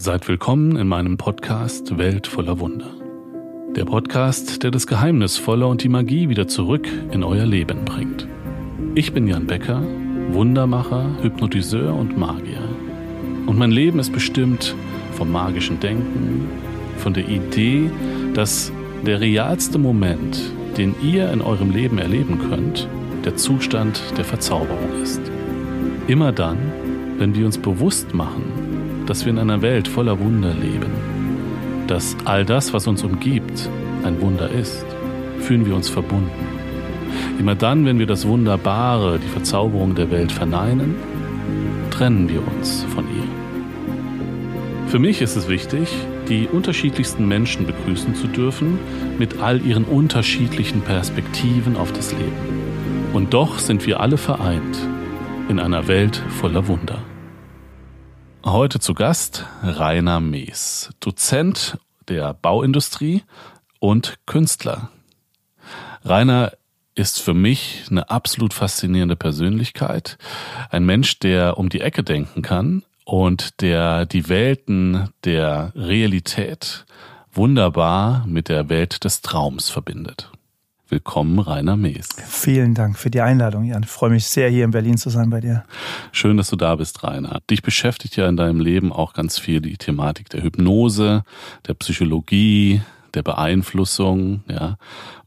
Seid willkommen in meinem Podcast Welt voller Wunder. Der Podcast, der das Geheimnisvolle und die Magie wieder zurück in euer Leben bringt. Ich bin Jan Becker, Wundermacher, Hypnotiseur und Magier. Und mein Leben ist bestimmt vom magischen Denken, von der Idee, dass der realste Moment, den ihr in eurem Leben erleben könnt, der Zustand der Verzauberung ist. Immer dann, wenn wir uns bewusst machen, dass wir in einer Welt voller Wunder leben, dass all das, was uns umgibt, ein Wunder ist, fühlen wir uns verbunden. Immer dann, wenn wir das Wunderbare, die Verzauberung der Welt verneinen, trennen wir uns von ihr. Für mich ist es wichtig, die unterschiedlichsten Menschen begrüßen zu dürfen mit all ihren unterschiedlichen Perspektiven auf das Leben. Und doch sind wir alle vereint in einer Welt voller Wunder. Heute zu Gast Rainer Mees, Dozent der Bauindustrie und Künstler. Rainer ist für mich eine absolut faszinierende Persönlichkeit. Ein Mensch, der um die Ecke denken kann und der die Welten der Realität wunderbar mit der Welt des Traums verbindet. Willkommen, Rainer Mees. Vielen Dank für die Einladung, Jan. Ich freue mich sehr, hier in Berlin zu sein bei dir. Schön, dass du da bist, Rainer. Dich beschäftigt ja in deinem Leben auch ganz viel die Thematik der Hypnose, der Psychologie, der Beeinflussung, ja.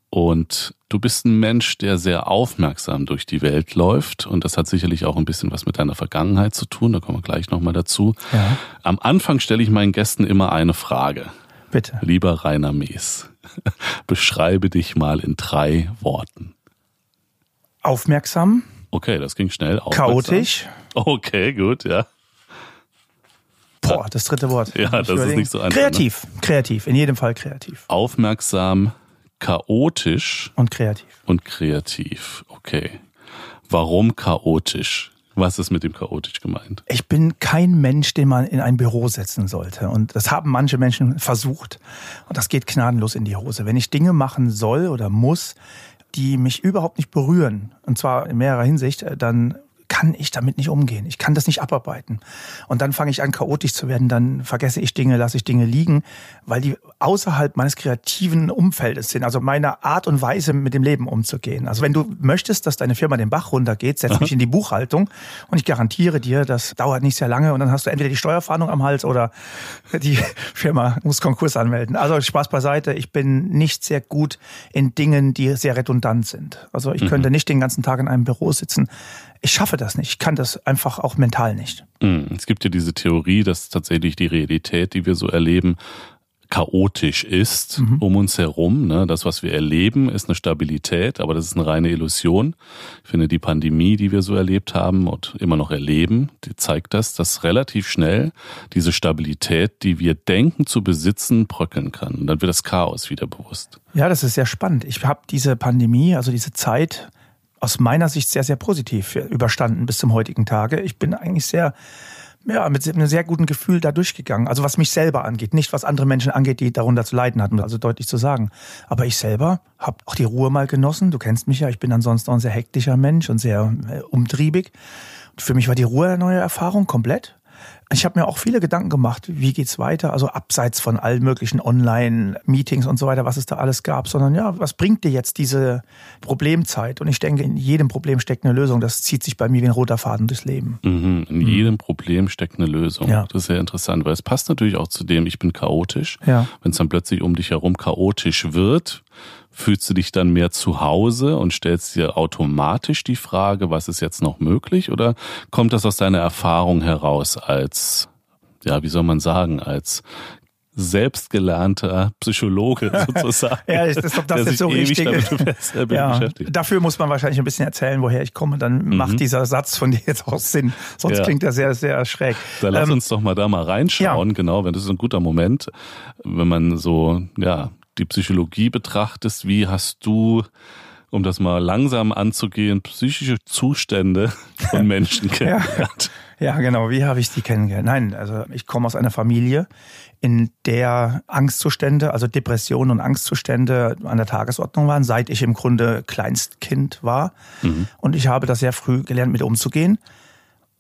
Und du bist ein Mensch, der sehr aufmerksam durch die Welt läuft. Und das hat sicherlich auch ein bisschen was mit deiner Vergangenheit zu tun. Da kommen wir gleich nochmal dazu. Ja. Am Anfang stelle ich meinen Gästen immer eine Frage. Bitte. Lieber Rainer Mees, beschreibe dich mal in drei Worten. Aufmerksam. Okay, das ging schnell. Chaotisch. Okay, gut, ja. Boah, das dritte Wort. Ja, das überlegen. ist nicht so einfach. Kreativ, ne? kreativ, in jedem Fall kreativ. Aufmerksam, chaotisch. Und kreativ. Und kreativ, okay. Warum chaotisch? Was ist mit dem chaotisch gemeint? Ich bin kein Mensch, den man in ein Büro setzen sollte. Und das haben manche Menschen versucht. Und das geht gnadenlos in die Hose. Wenn ich Dinge machen soll oder muss, die mich überhaupt nicht berühren, und zwar in mehrerer Hinsicht, dann kann ich damit nicht umgehen. Ich kann das nicht abarbeiten. Und dann fange ich an, chaotisch zu werden. Dann vergesse ich Dinge, lasse ich Dinge liegen, weil die außerhalb meines kreativen Umfeldes sind. Also meine Art und Weise, mit dem Leben umzugehen. Also wenn du möchtest, dass deine Firma den Bach runtergeht, setz mich in die Buchhaltung und ich garantiere dir, das dauert nicht sehr lange und dann hast du entweder die Steuerfahndung am Hals oder die Firma muss Konkurs anmelden. Also Spaß beiseite. Ich bin nicht sehr gut in Dingen, die sehr redundant sind. Also ich mhm. könnte nicht den ganzen Tag in einem Büro sitzen ich schaffe das nicht. Ich kann das einfach auch mental nicht. Hm, es gibt ja diese Theorie, dass tatsächlich die Realität, die wir so erleben, chaotisch ist mhm. um uns herum. Ne? Das, was wir erleben, ist eine Stabilität, aber das ist eine reine Illusion. Ich finde, die Pandemie, die wir so erlebt haben und immer noch erleben, die zeigt das, dass relativ schnell diese Stabilität, die wir denken zu besitzen, bröckeln kann. Und dann wird das Chaos wieder bewusst. Ja, das ist sehr spannend. Ich habe diese Pandemie, also diese Zeit aus meiner Sicht sehr, sehr positiv überstanden bis zum heutigen Tage. Ich bin eigentlich sehr, ja, mit einem sehr guten Gefühl da durchgegangen. Also was mich selber angeht, nicht was andere Menschen angeht, die darunter zu leiden hatten, also deutlich zu sagen. Aber ich selber habe auch die Ruhe mal genossen. Du kennst mich ja, ich bin ansonsten auch ein sehr hektischer Mensch und sehr äh, umtriebig. Und für mich war die Ruhe eine neue Erfahrung, komplett. Ich habe mir auch viele Gedanken gemacht, wie geht's weiter, also abseits von allen möglichen Online-Meetings und so weiter, was es da alles gab, sondern ja, was bringt dir jetzt diese Problemzeit? Und ich denke, in jedem Problem steckt eine Lösung. Das zieht sich bei mir wie ein roter Faden durchs Leben. Mhm, in mhm. jedem Problem steckt eine Lösung. Ja. Das ist sehr interessant, weil es passt natürlich auch zu dem, ich bin chaotisch. Ja. Wenn es dann plötzlich um dich herum chaotisch wird, Fühlst du dich dann mehr zu Hause und stellst dir automatisch die Frage, was ist jetzt noch möglich? Oder kommt das aus deiner Erfahrung heraus als, ja, wie soll man sagen, als selbstgelernter Psychologe sozusagen. ja, ich glaube, das ist so richtig. Damit ja. Dafür muss man wahrscheinlich ein bisschen erzählen, woher ich komme. Dann mhm. macht dieser Satz von dir jetzt auch Sinn. Sonst ja. klingt er sehr, sehr schräg. Dann lass ähm, uns doch mal da mal reinschauen. Ja. Genau, wenn das ist ein guter Moment, wenn man so, ja, die Psychologie betrachtest, wie hast du, um das mal langsam anzugehen, psychische Zustände von Menschen kennengelernt? ja. ja, genau. Wie habe ich die kennengelernt? Nein, also ich komme aus einer Familie, in der Angstzustände, also Depressionen und Angstzustände an der Tagesordnung waren, seit ich im Grunde Kleinstkind war. Mhm. Und ich habe das sehr früh gelernt, mit umzugehen.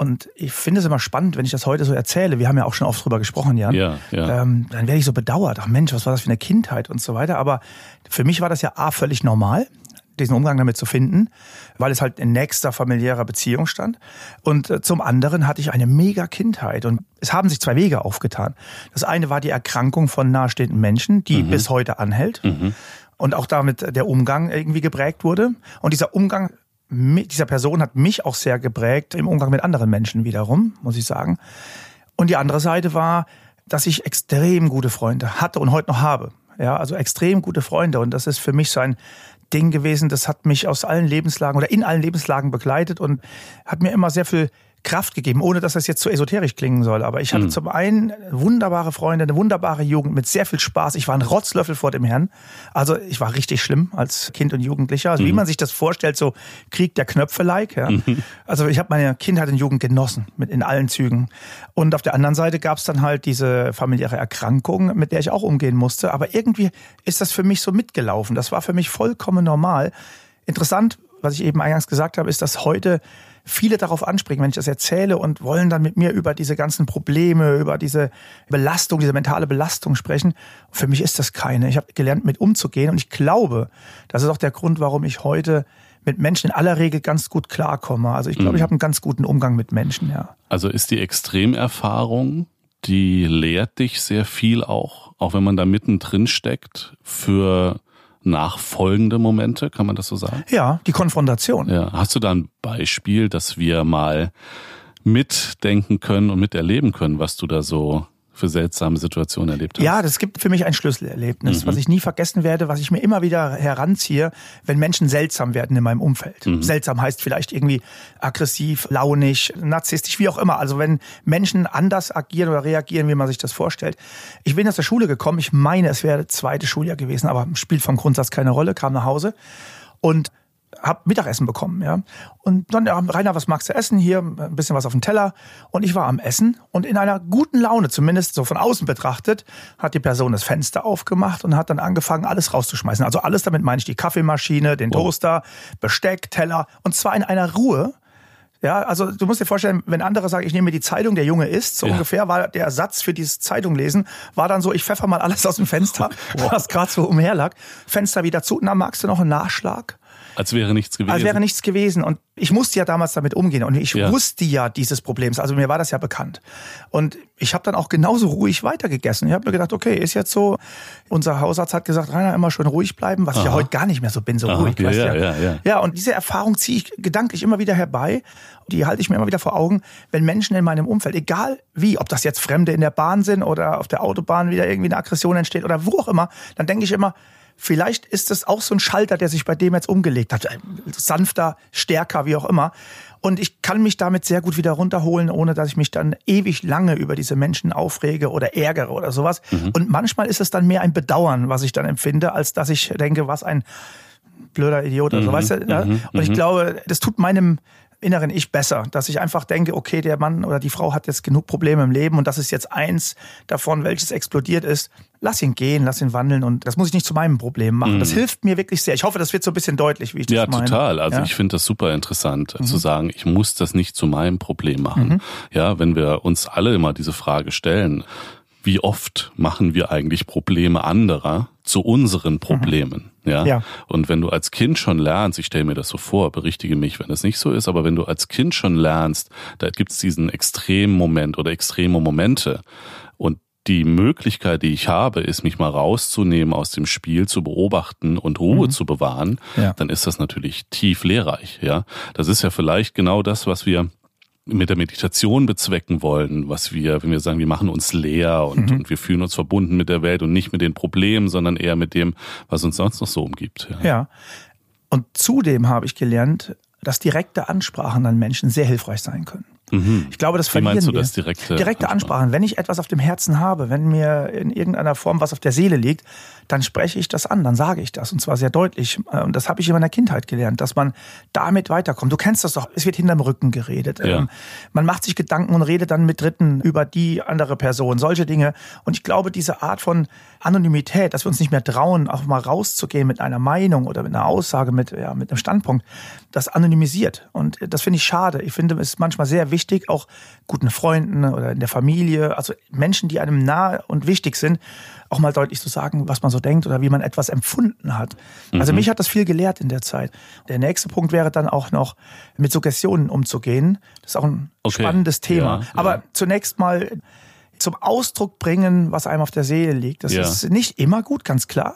Und ich finde es immer spannend, wenn ich das heute so erzähle. Wir haben ja auch schon oft drüber gesprochen, Jan. Ja, ja. Ähm, dann werde ich so bedauert. Ach Mensch, was war das für eine Kindheit und so weiter. Aber für mich war das ja A, völlig normal diesen Umgang damit zu finden, weil es halt in nächster familiärer Beziehung stand. Und äh, zum anderen hatte ich eine mega Kindheit und es haben sich zwei Wege aufgetan. Das eine war die Erkrankung von nahestehenden Menschen, die mhm. bis heute anhält mhm. und auch damit der Umgang irgendwie geprägt wurde. Und dieser Umgang dieser Person hat mich auch sehr geprägt im Umgang mit anderen Menschen wiederum, muss ich sagen. Und die andere Seite war, dass ich extrem gute Freunde hatte und heute noch habe. Ja, also extrem gute Freunde. Und das ist für mich so ein Ding gewesen, das hat mich aus allen Lebenslagen oder in allen Lebenslagen begleitet und hat mir immer sehr viel Kraft gegeben, ohne dass das jetzt zu esoterisch klingen soll. Aber ich hatte mhm. zum einen wunderbare Freunde, eine wunderbare Jugend mit sehr viel Spaß. Ich war ein Rotzlöffel vor dem Herrn. Also ich war richtig schlimm als Kind und Jugendlicher. Also mhm. wie man sich das vorstellt, so Krieg der Knöpfe-like. Ja. Mhm. Also ich habe meine Kindheit und Jugend genossen, mit in allen Zügen. Und auf der anderen Seite gab es dann halt diese familiäre Erkrankung, mit der ich auch umgehen musste. Aber irgendwie ist das für mich so mitgelaufen. Das war für mich vollkommen normal. Interessant, was ich eben eingangs gesagt habe, ist, dass heute viele darauf anspringen, wenn ich das erzähle und wollen dann mit mir über diese ganzen Probleme, über diese Belastung, diese mentale Belastung sprechen. Für mich ist das keine. Ich habe gelernt, mit umzugehen und ich glaube, das ist auch der Grund, warum ich heute mit Menschen in aller Regel ganz gut klarkomme. Also ich glaube, mhm. ich habe einen ganz guten Umgang mit Menschen, ja. Also ist die Extremerfahrung, die lehrt dich sehr viel auch, auch wenn man da mittendrin steckt, für nachfolgende Momente, kann man das so sagen? Ja, die Konfrontation. Ja. Hast du da ein Beispiel, dass wir mal mitdenken können und miterleben können, was du da so für seltsame Situationen erlebt hast? Ja, das gibt für mich ein Schlüsselerlebnis, mhm. was ich nie vergessen werde, was ich mir immer wieder heranziehe, wenn Menschen seltsam werden in meinem Umfeld. Mhm. Seltsam heißt vielleicht irgendwie aggressiv, launig, narzisstisch, wie auch immer. Also wenn Menschen anders agieren oder reagieren, wie man sich das vorstellt. Ich bin aus der Schule gekommen, ich meine, es wäre das zweite Schuljahr gewesen, aber spielt vom Grundsatz keine Rolle, kam nach Hause und hab Mittagessen bekommen, ja. Und dann, ja, Rainer, was magst du essen? Hier ein bisschen was auf dem Teller. Und ich war am Essen und in einer guten Laune, zumindest so von außen betrachtet, hat die Person das Fenster aufgemacht und hat dann angefangen, alles rauszuschmeißen. Also alles damit meine ich die Kaffeemaschine, den Toaster, Besteck, Teller und zwar in einer Ruhe. Ja, also du musst dir vorstellen, wenn andere sagen, ich nehme mir die Zeitung, der Junge isst, so ja. ungefähr war der Ersatz für dieses Zeitung lesen, war dann so, ich pfeffer mal alles aus dem Fenster, was gerade so umherlag. Fenster wieder zu, na, magst du noch einen Nachschlag? Als wäre nichts gewesen. Als wäre nichts gewesen. Und ich musste ja damals damit umgehen. Und ich ja. wusste ja dieses Problems. Also mir war das ja bekannt. Und ich habe dann auch genauso ruhig weitergegessen. Ich habe mir gedacht, okay, ist jetzt so. Unser Hausarzt hat gesagt, Rainer, immer schön ruhig bleiben, was Aha. ich ja heute gar nicht mehr so bin, so Aha, ruhig. Ja, ja, ja, ja. ja, und diese Erfahrung ziehe ich gedanklich immer wieder herbei. Die halte ich mir immer wieder vor Augen, wenn Menschen in meinem Umfeld, egal wie, ob das jetzt Fremde in der Bahn sind oder auf der Autobahn wieder irgendwie eine Aggression entsteht oder wo auch immer, dann denke ich immer, Vielleicht ist es auch so ein Schalter, der sich bei dem jetzt umgelegt hat. Sanfter, stärker, wie auch immer. Und ich kann mich damit sehr gut wieder runterholen, ohne dass ich mich dann ewig lange über diese Menschen aufrege oder ärgere oder sowas. Mhm. Und manchmal ist es dann mehr ein Bedauern, was ich dann empfinde, als dass ich denke, was ein blöder Idiot oder so, mhm. weißt du? Ja? Mhm. Und ich mhm. glaube, das tut meinem inneren Ich besser, dass ich einfach denke, okay, der Mann oder die Frau hat jetzt genug Probleme im Leben und das ist jetzt eins davon, welches explodiert ist. Lass ihn gehen, lass ihn wandeln und das muss ich nicht zu meinem Problem machen. Mhm. Das hilft mir wirklich sehr. Ich hoffe, das wird so ein bisschen deutlich, wie ich das ja, meine. Total. Also ja? ich finde das super interessant mhm. zu sagen, ich muss das nicht zu meinem Problem machen. Mhm. Ja, wenn wir uns alle immer diese Frage stellen, wie oft machen wir eigentlich Probleme anderer zu unseren Problemen? Mhm. Ja? ja. Und wenn du als Kind schon lernst, ich stelle mir das so vor, berichtige mich, wenn es nicht so ist, aber wenn du als Kind schon lernst, da gibt es diesen extremen Moment oder extreme Momente und die Möglichkeit, die ich habe, ist, mich mal rauszunehmen aus dem Spiel, zu beobachten und Ruhe mhm. zu bewahren, ja. dann ist das natürlich tief lehrreich. Ja, das ist ja vielleicht genau das, was wir mit der Meditation bezwecken wollen, was wir, wenn wir sagen, wir machen uns leer und, mhm. und wir fühlen uns verbunden mit der Welt und nicht mit den Problemen, sondern eher mit dem, was uns sonst noch so umgibt. Ja. ja. Und zudem habe ich gelernt, dass direkte Ansprachen an Menschen sehr hilfreich sein können. Mhm. Ich glaube, das Wie verlieren meinst du wir. das direkte? Direkte Ansprachen. Wenn ich etwas auf dem Herzen habe, wenn mir in irgendeiner Form was auf der Seele liegt, dann spreche ich das an, dann sage ich das und zwar sehr deutlich. Und das habe ich in meiner Kindheit gelernt, dass man damit weiterkommt. Du kennst das doch, es wird hinterm Rücken geredet. Ja. Ähm, man macht sich Gedanken und redet dann mit Dritten über die andere Person, solche Dinge. Und ich glaube, diese Art von Anonymität, dass wir uns nicht mehr trauen, auch mal rauszugehen mit einer Meinung oder mit einer Aussage, mit, ja, mit einem Standpunkt, das anonymisiert. Und das finde ich schade. Ich finde es manchmal sehr wichtig, auch guten Freunden oder in der Familie, also Menschen, die einem nahe und wichtig sind, auch mal deutlich zu sagen, was man so denkt oder wie man etwas empfunden hat. Also mhm. mich hat das viel gelehrt in der Zeit. Der nächste Punkt wäre dann auch noch, mit Suggestionen umzugehen. Das ist auch ein okay. spannendes Thema. Ja, Aber ja. zunächst mal zum Ausdruck bringen, was einem auf der Seele liegt. Das ja. ist nicht immer gut, ganz klar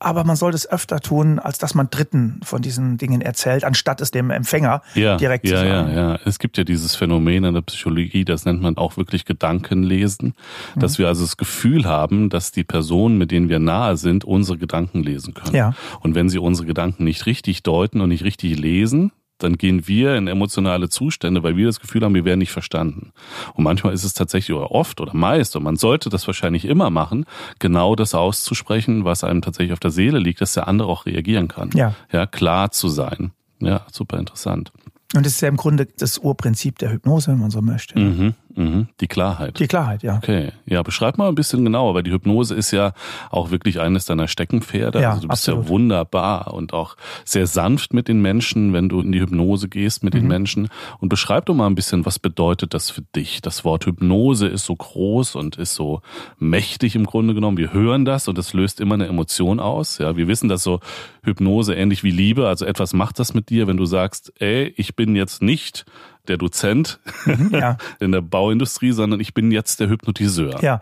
aber man sollte es öfter tun, als dass man Dritten von diesen Dingen erzählt, anstatt es dem Empfänger ja, direkt ja, zu sagen. Ja, ja, Es gibt ja dieses Phänomen in der Psychologie, das nennt man auch wirklich Gedankenlesen, mhm. dass wir also das Gefühl haben, dass die Personen, mit denen wir nahe sind, unsere Gedanken lesen können. Ja. Und wenn sie unsere Gedanken nicht richtig deuten und nicht richtig lesen, dann gehen wir in emotionale Zustände, weil wir das Gefühl haben, wir werden nicht verstanden. Und manchmal ist es tatsächlich oder oft oder meist, und man sollte das wahrscheinlich immer machen, genau das auszusprechen, was einem tatsächlich auf der Seele liegt, dass der andere auch reagieren kann. Ja. Ja, klar zu sein. Ja, super interessant. Und das ist ja im Grunde das Urprinzip der Hypnose, wenn man so möchte. Mhm. Mhm. Die Klarheit. Die Klarheit, ja. Okay. Ja, beschreib mal ein bisschen genauer, weil die Hypnose ist ja auch wirklich eines deiner Steckenpferde. Ja, also du bist absolut. ja wunderbar und auch sehr sanft mit den Menschen, wenn du in die Hypnose gehst mit mhm. den Menschen. Und beschreib doch mal ein bisschen, was bedeutet das für dich? Das Wort Hypnose ist so groß und ist so mächtig im Grunde genommen. Wir hören das und es löst immer eine Emotion aus. Ja, wir wissen, dass so Hypnose ähnlich wie Liebe, also etwas macht das mit dir, wenn du sagst, ey, ich bin jetzt nicht der Dozent mhm, ja. in der Bauindustrie, sondern ich bin jetzt der Hypnotiseur. Ja.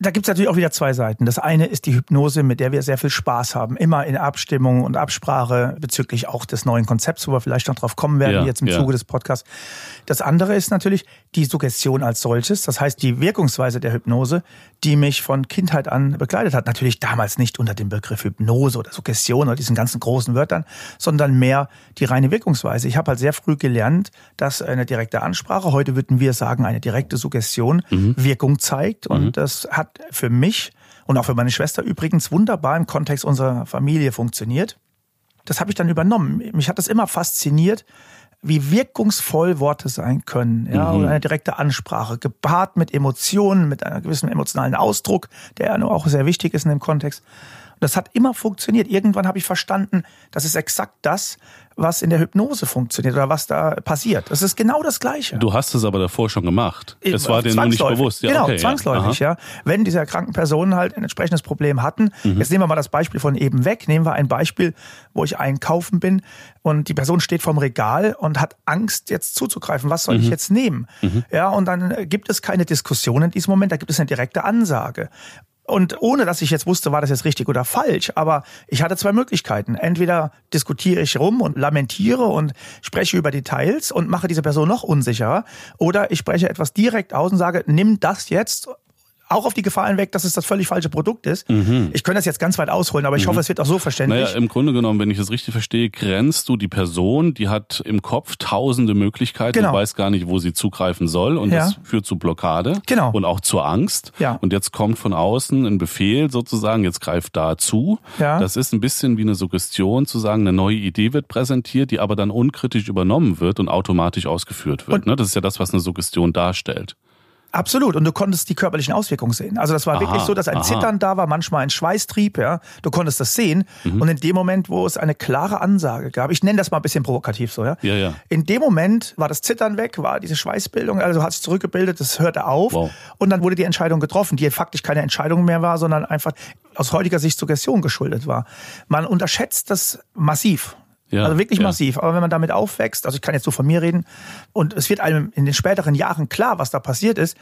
Da gibt es natürlich auch wieder zwei Seiten. Das eine ist die Hypnose, mit der wir sehr viel Spaß haben. Immer in Abstimmung und Absprache bezüglich auch des neuen Konzepts, wo wir vielleicht noch drauf kommen werden, ja, jetzt im ja. Zuge des Podcasts. Das andere ist natürlich die Suggestion als solches. Das heißt, die Wirkungsweise der Hypnose, die mich von Kindheit an begleitet hat. Natürlich damals nicht unter dem Begriff Hypnose oder Suggestion oder diesen ganzen großen Wörtern, sondern mehr die reine Wirkungsweise. Ich habe halt sehr früh gelernt, dass eine direkte Ansprache, heute würden wir sagen, eine direkte Suggestion mhm. Wirkung zeigt. Und mhm. das hat hat für mich und auch für meine Schwester übrigens wunderbar im Kontext unserer Familie funktioniert. Das habe ich dann übernommen. Mich hat das immer fasziniert, wie wirkungsvoll Worte sein können, ja, mhm. oder eine direkte Ansprache, gepaart mit Emotionen, mit einem gewissen emotionalen Ausdruck, der ja nur auch sehr wichtig ist in dem Kontext. Das hat immer funktioniert. Irgendwann habe ich verstanden, das ist exakt das, was in der Hypnose funktioniert oder was da passiert. Das ist genau das Gleiche. Du hast es aber davor schon gemacht. Es war dir nur nicht bewusst. Ja, genau, okay, zwangsläufig, ja. ja. Wenn diese kranken Personen halt ein entsprechendes Problem hatten, mhm. jetzt nehmen wir mal das Beispiel von eben weg, nehmen wir ein Beispiel, wo ich einkaufen bin und die Person steht vorm Regal und hat Angst, jetzt zuzugreifen. Was soll mhm. ich jetzt nehmen? Mhm. Ja, und dann gibt es keine Diskussion in diesem Moment, da gibt es eine direkte Ansage. Und ohne dass ich jetzt wusste, war das jetzt richtig oder falsch, aber ich hatte zwei Möglichkeiten. Entweder diskutiere ich rum und lamentiere und spreche über Details und mache diese Person noch unsicherer, oder ich spreche etwas direkt aus und sage, nimm das jetzt auch auf die Gefahr hinweg, dass es das völlig falsche Produkt ist. Mhm. Ich könnte das jetzt ganz weit ausholen, aber ich mhm. hoffe, es wird auch so verständlich. Naja, im Grunde genommen, wenn ich es richtig verstehe, grenzt du die Person, die hat im Kopf tausende Möglichkeiten genau. und weiß gar nicht, wo sie zugreifen soll und ja. das führt zu Blockade genau. und auch zur Angst. Ja. Und jetzt kommt von außen ein Befehl sozusagen, jetzt greift da zu. Ja. Das ist ein bisschen wie eine Suggestion zu sagen, eine neue Idee wird präsentiert, die aber dann unkritisch übernommen wird und automatisch ausgeführt wird. Und ne? Das ist ja das, was eine Suggestion darstellt. Absolut. Und du konntest die körperlichen Auswirkungen sehen. Also das war aha, wirklich so, dass ein aha. Zittern da war, manchmal ein Schweißtrieb, ja. Du konntest das sehen. Mhm. Und in dem Moment, wo es eine klare Ansage gab, ich nenne das mal ein bisschen provokativ so, ja. ja, ja. In dem Moment war das Zittern weg, war diese Schweißbildung, also hat sich zurückgebildet, das hörte auf. Wow. Und dann wurde die Entscheidung getroffen, die faktisch keine Entscheidung mehr war, sondern einfach aus heutiger Sicht Suggestion geschuldet war. Man unterschätzt das massiv. Ja, also wirklich ja. massiv. Aber wenn man damit aufwächst, also ich kann jetzt so von mir reden, und es wird einem in den späteren Jahren klar, was da passiert ist,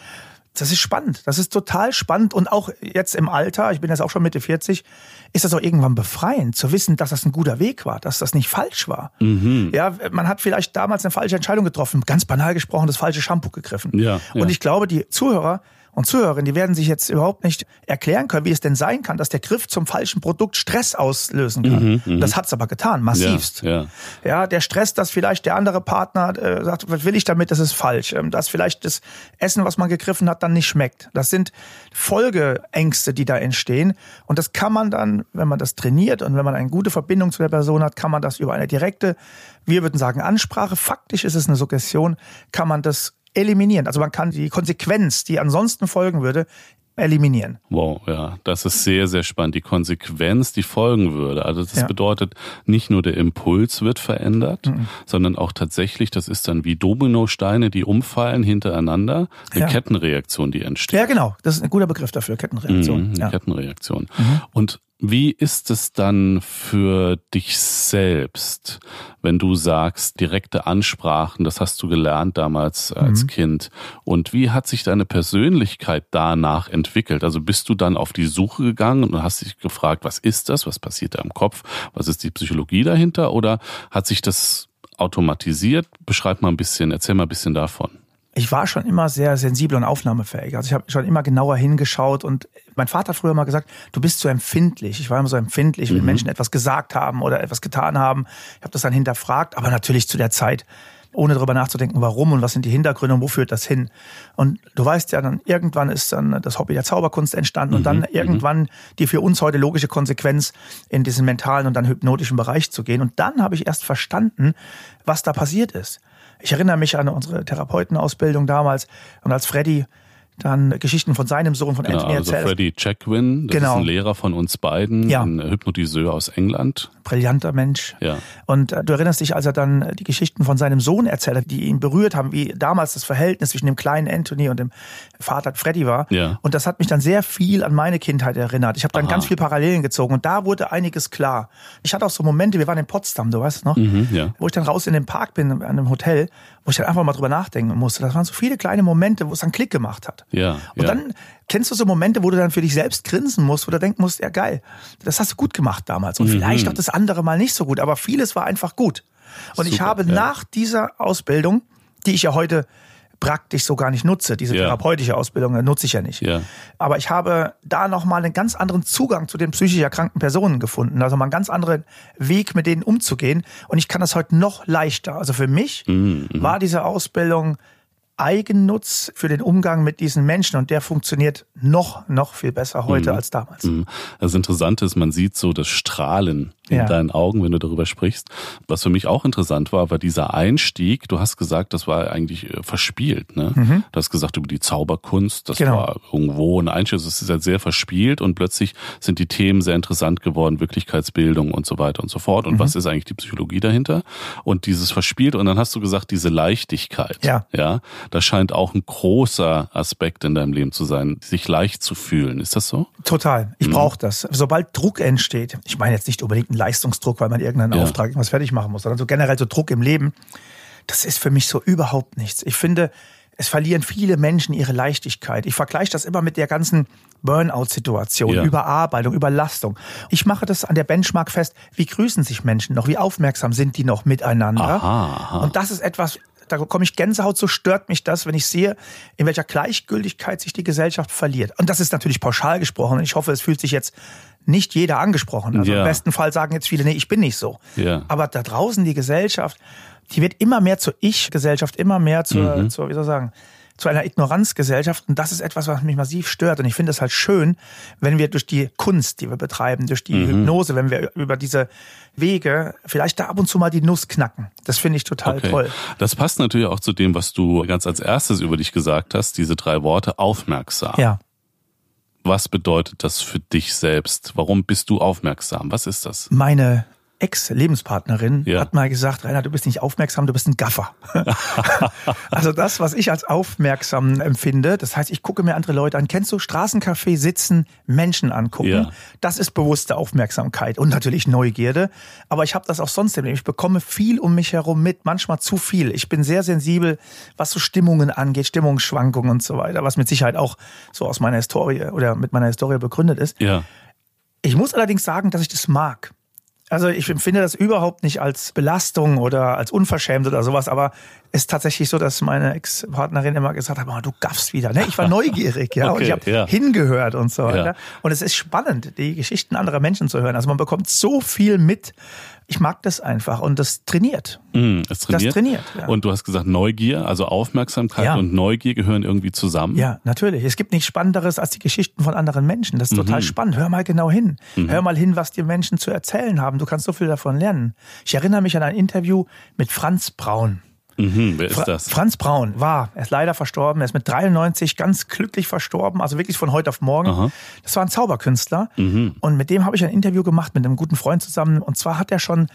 das ist spannend. Das ist total spannend. Und auch jetzt im Alter, ich bin jetzt auch schon Mitte 40, ist das auch irgendwann befreiend, zu wissen, dass das ein guter Weg war, dass das nicht falsch war. Mhm. Ja, man hat vielleicht damals eine falsche Entscheidung getroffen, ganz banal gesprochen, das falsche Shampoo gegriffen. Ja, ja. Und ich glaube, die Zuhörer und Zuhörerinnen, die werden sich jetzt überhaupt nicht erklären können, wie es denn sein kann, dass der Griff zum falschen Produkt Stress auslösen kann. Mhm, mhm. das hat's aber getan, massivst. Ja, ja. ja, der Stress, dass vielleicht der andere Partner äh, sagt, was will ich damit, das ist falsch. Ähm, dass vielleicht das Essen, was man gegriffen hat, dann nicht schmeckt. Das sind Folgeängste, die da entstehen. Und das kann man dann, wenn man das trainiert und wenn man eine gute Verbindung zu der Person hat, kann man das über eine direkte, wir würden sagen Ansprache, faktisch ist es eine Suggestion, kann man das eliminieren. Also man kann die Konsequenz, die ansonsten folgen würde, eliminieren. Wow, ja, das ist sehr, sehr spannend. Die Konsequenz, die folgen würde. Also das Ja. bedeutet, nicht nur der Impuls wird verändert, Mhm. sondern auch tatsächlich, das ist dann wie Dominosteine, die umfallen hintereinander, eine Ja. Kettenreaktion, die entsteht. Ja, genau. Das ist ein guter Begriff dafür, Kettenreaktion. Mhm, eine ja. Kettenreaktion. Und wie ist es dann für dich selbst, wenn du sagst, direkte Ansprachen, das hast du gelernt damals als Kind. Und wie hat sich deine Persönlichkeit danach entwickelt? Also bist du dann auf die Suche gegangen und hast dich gefragt, was ist das? Was passiert da im Kopf? Was ist die Psychologie dahinter? Oder hat sich das automatisiert? Beschreib mal ein bisschen, erzähl mal ein bisschen davon. Ich war schon immer sehr sensibel und aufnahmefähig. Also ich habe schon immer genauer hingeschaut und mein Vater hat früher mal gesagt, du bist zu empfindlich. Ich war immer so empfindlich, wenn Menschen etwas gesagt haben oder etwas getan haben. Ich habe das dann hinterfragt, aber natürlich zu der Zeit, ohne darüber nachzudenken, warum und was sind die Hintergründe und wo führt das hin. Und du weißt ja, dann irgendwann ist dann das Hobby der Zauberkunst entstanden und dann irgendwann die für uns heute logische Konsequenz in diesen mentalen und dann hypnotischen Bereich zu gehen. Und dann habe ich erst verstanden, was da passiert ist. Ich erinnere mich an unsere Therapeutenausbildung damals. Und als Freddy dann Geschichten von seinem Sohn, von Genau, Anthony also erzählt. Freddie Checkwin, das Genau. ist ein Lehrer von uns beiden, Ja. ein Hypnotiseur aus England. Brillanter Mensch. Ja. Und äh, du erinnerst dich, als er dann äh, die Geschichten von seinem Sohn erzählt hat, die ihn berührt haben, wie damals das Verhältnis zwischen dem kleinen Anthony und dem Vater Freddy war. Ja. Und das hat mich dann sehr viel an meine Kindheit erinnert. Ich habe dann Aha. ganz viel Parallelen gezogen und da wurde einiges klar. Ich hatte auch so Momente, wir waren in Potsdam, du weißt noch, Mhm, ja. wo ich dann raus in den Park bin, an einem Hotel, wo ich dann einfach mal drüber nachdenken musste. Das waren so viele kleine Momente, wo es dann Klick gemacht hat. Ja, Und ja. dann kennst du so Momente, wo du dann für dich selbst grinsen musst, wo du denken musst, ja geil, das hast du gut gemacht damals. Mhm. Und vielleicht auch das andere mal nicht so gut, aber vieles war einfach gut. Und ich Super, habe ja. nach dieser Ausbildung, die ich ja heute praktisch so gar nicht nutze, diese Ja. therapeutische Ausbildung, äh, nutze ich ja nicht. Ja. Aber ich habe da nochmal einen ganz anderen Zugang zu den psychisch erkrankten Personen gefunden. Also mal einen ganz anderen Weg, mit denen umzugehen. Und ich kann das heute noch leichter. Also für mich Mhm, war diese Ausbildung Eigennutz für den Umgang mit diesen Menschen und der funktioniert noch, noch viel besser heute als damals. Mhm. Das Interessante ist, man sieht so das Strahlen in Ja. deinen Augen, wenn du darüber sprichst. Was für mich auch interessant war, war dieser Einstieg. Du hast gesagt, das war eigentlich äh, verspielt. Ne? Du hast gesagt über die Zauberkunst, das Mhm. Genau. war irgendwo ein Einstieg. Es ist halt sehr verspielt und plötzlich sind die Themen sehr interessant geworden, Wirklichkeitsbildung und so weiter und so fort. Mhm. Und was ist eigentlich die Psychologie dahinter? Und dieses verspielt und dann hast du gesagt, diese Leichtigkeit. Ja. Ja, das scheint auch ein großer Aspekt in deinem Leben zu sein, sich leicht zu fühlen. Ist das so? Total. Ich Mhm. brauche das. Sobald Druck entsteht, ich meine jetzt nicht unbedingt Leistungsdruck, weil man irgendeinen Ja. Auftrag irgendwas fertig machen muss, sondern so generell so Druck im Leben, das ist für mich so überhaupt nichts. Ich finde, es verlieren viele Menschen ihre Leichtigkeit. Ich vergleiche das immer mit der ganzen Burnout-Situation, Ja. Überarbeitung, Überlastung. Ich mache das an der Benchmark fest, wie grüßen sich Menschen noch, wie aufmerksam sind die noch miteinander. Aha, aha. Und das ist etwas, da komme ich Gänsehaut, so stört mich das, wenn ich sehe, in welcher Gleichgültigkeit sich die Gesellschaft verliert. Und das ist natürlich pauschal gesprochen. Und ich hoffe, es fühlt sich jetzt nicht jeder angesprochen. Also Ja. im besten Fall sagen jetzt viele, nee, ich bin nicht so. Ja. Aber da draußen die Gesellschaft, die wird immer mehr zur Ich-Gesellschaft, immer mehr zur, Mhm. zur, wie soll ich sagen, zu einer Ignoranzgesellschaft. Und das ist etwas, was mich massiv stört. Und ich finde es halt schön, wenn wir durch die Kunst, die wir betreiben, durch die Hypnose, wenn wir über diese Wege vielleicht da ab und zu mal die Nuss knacken. Das finde ich total Okay. toll. Das passt natürlich auch zu dem, was du ganz als erstes über dich gesagt hast, diese drei Worte aufmerksam. Ja. Was bedeutet das für dich selbst? Warum bist du aufmerksam? Was ist das? Meine Ex-Lebenspartnerin Ja. hat mal gesagt, Rainer, du bist nicht aufmerksam, du bist ein Gaffer. also das, was ich als aufmerksam empfinde, das heißt, ich gucke mir andere Leute an. Kennst du Straßencafé sitzen, Menschen angucken? Ja. Das ist bewusste Aufmerksamkeit und natürlich Neugierde. Aber ich habe das auch sonst im Leben. Ich bekomme viel um mich herum mit, manchmal zu viel. Ich bin sehr sensibel, was so Stimmungen angeht, Stimmungsschwankungen und so weiter, was mit Sicherheit auch so aus meiner Historie oder mit meiner Historie begründet ist. Ja. Ich muss allerdings sagen, dass ich das mag. Also ich empfinde das überhaupt nicht als Belastung oder als unverschämt oder sowas, aber ist tatsächlich so, dass meine Ex-Partnerin immer gesagt hat, "Oh, du gaffst wieder. Ne? Ich war neugierig, ja, und Okay, ich habe ja. hingehört und so weiter. Ja. Und es ist spannend, die Geschichten anderer Menschen zu hören. Also man bekommt so viel mit. Ich mag das einfach und das trainiert. Mm, es trainiert. trainiert, ja. Und du hast gesagt Neugier, also Aufmerksamkeit Ja. und Neugier gehören irgendwie zusammen. Ja, natürlich. Es gibt nichts Spannenderes als die Geschichten von anderen Menschen. Das ist Mhm. total spannend. Hör mal genau hin. Hör mal hin, was die Menschen zu erzählen haben. Du kannst so viel davon lernen. Ich erinnere mich an ein Interview mit Franz Braun. Mhm, wer ist Fra das? Franz Braun war, er ist leider verstorben, er ist mit 93 ganz glücklich verstorben, also wirklich von heute auf morgen. Aha. Das war ein Zauberkünstler mhm. und mit dem habe ich ein Interview gemacht mit einem guten Freund zusammen und zwar hat er schon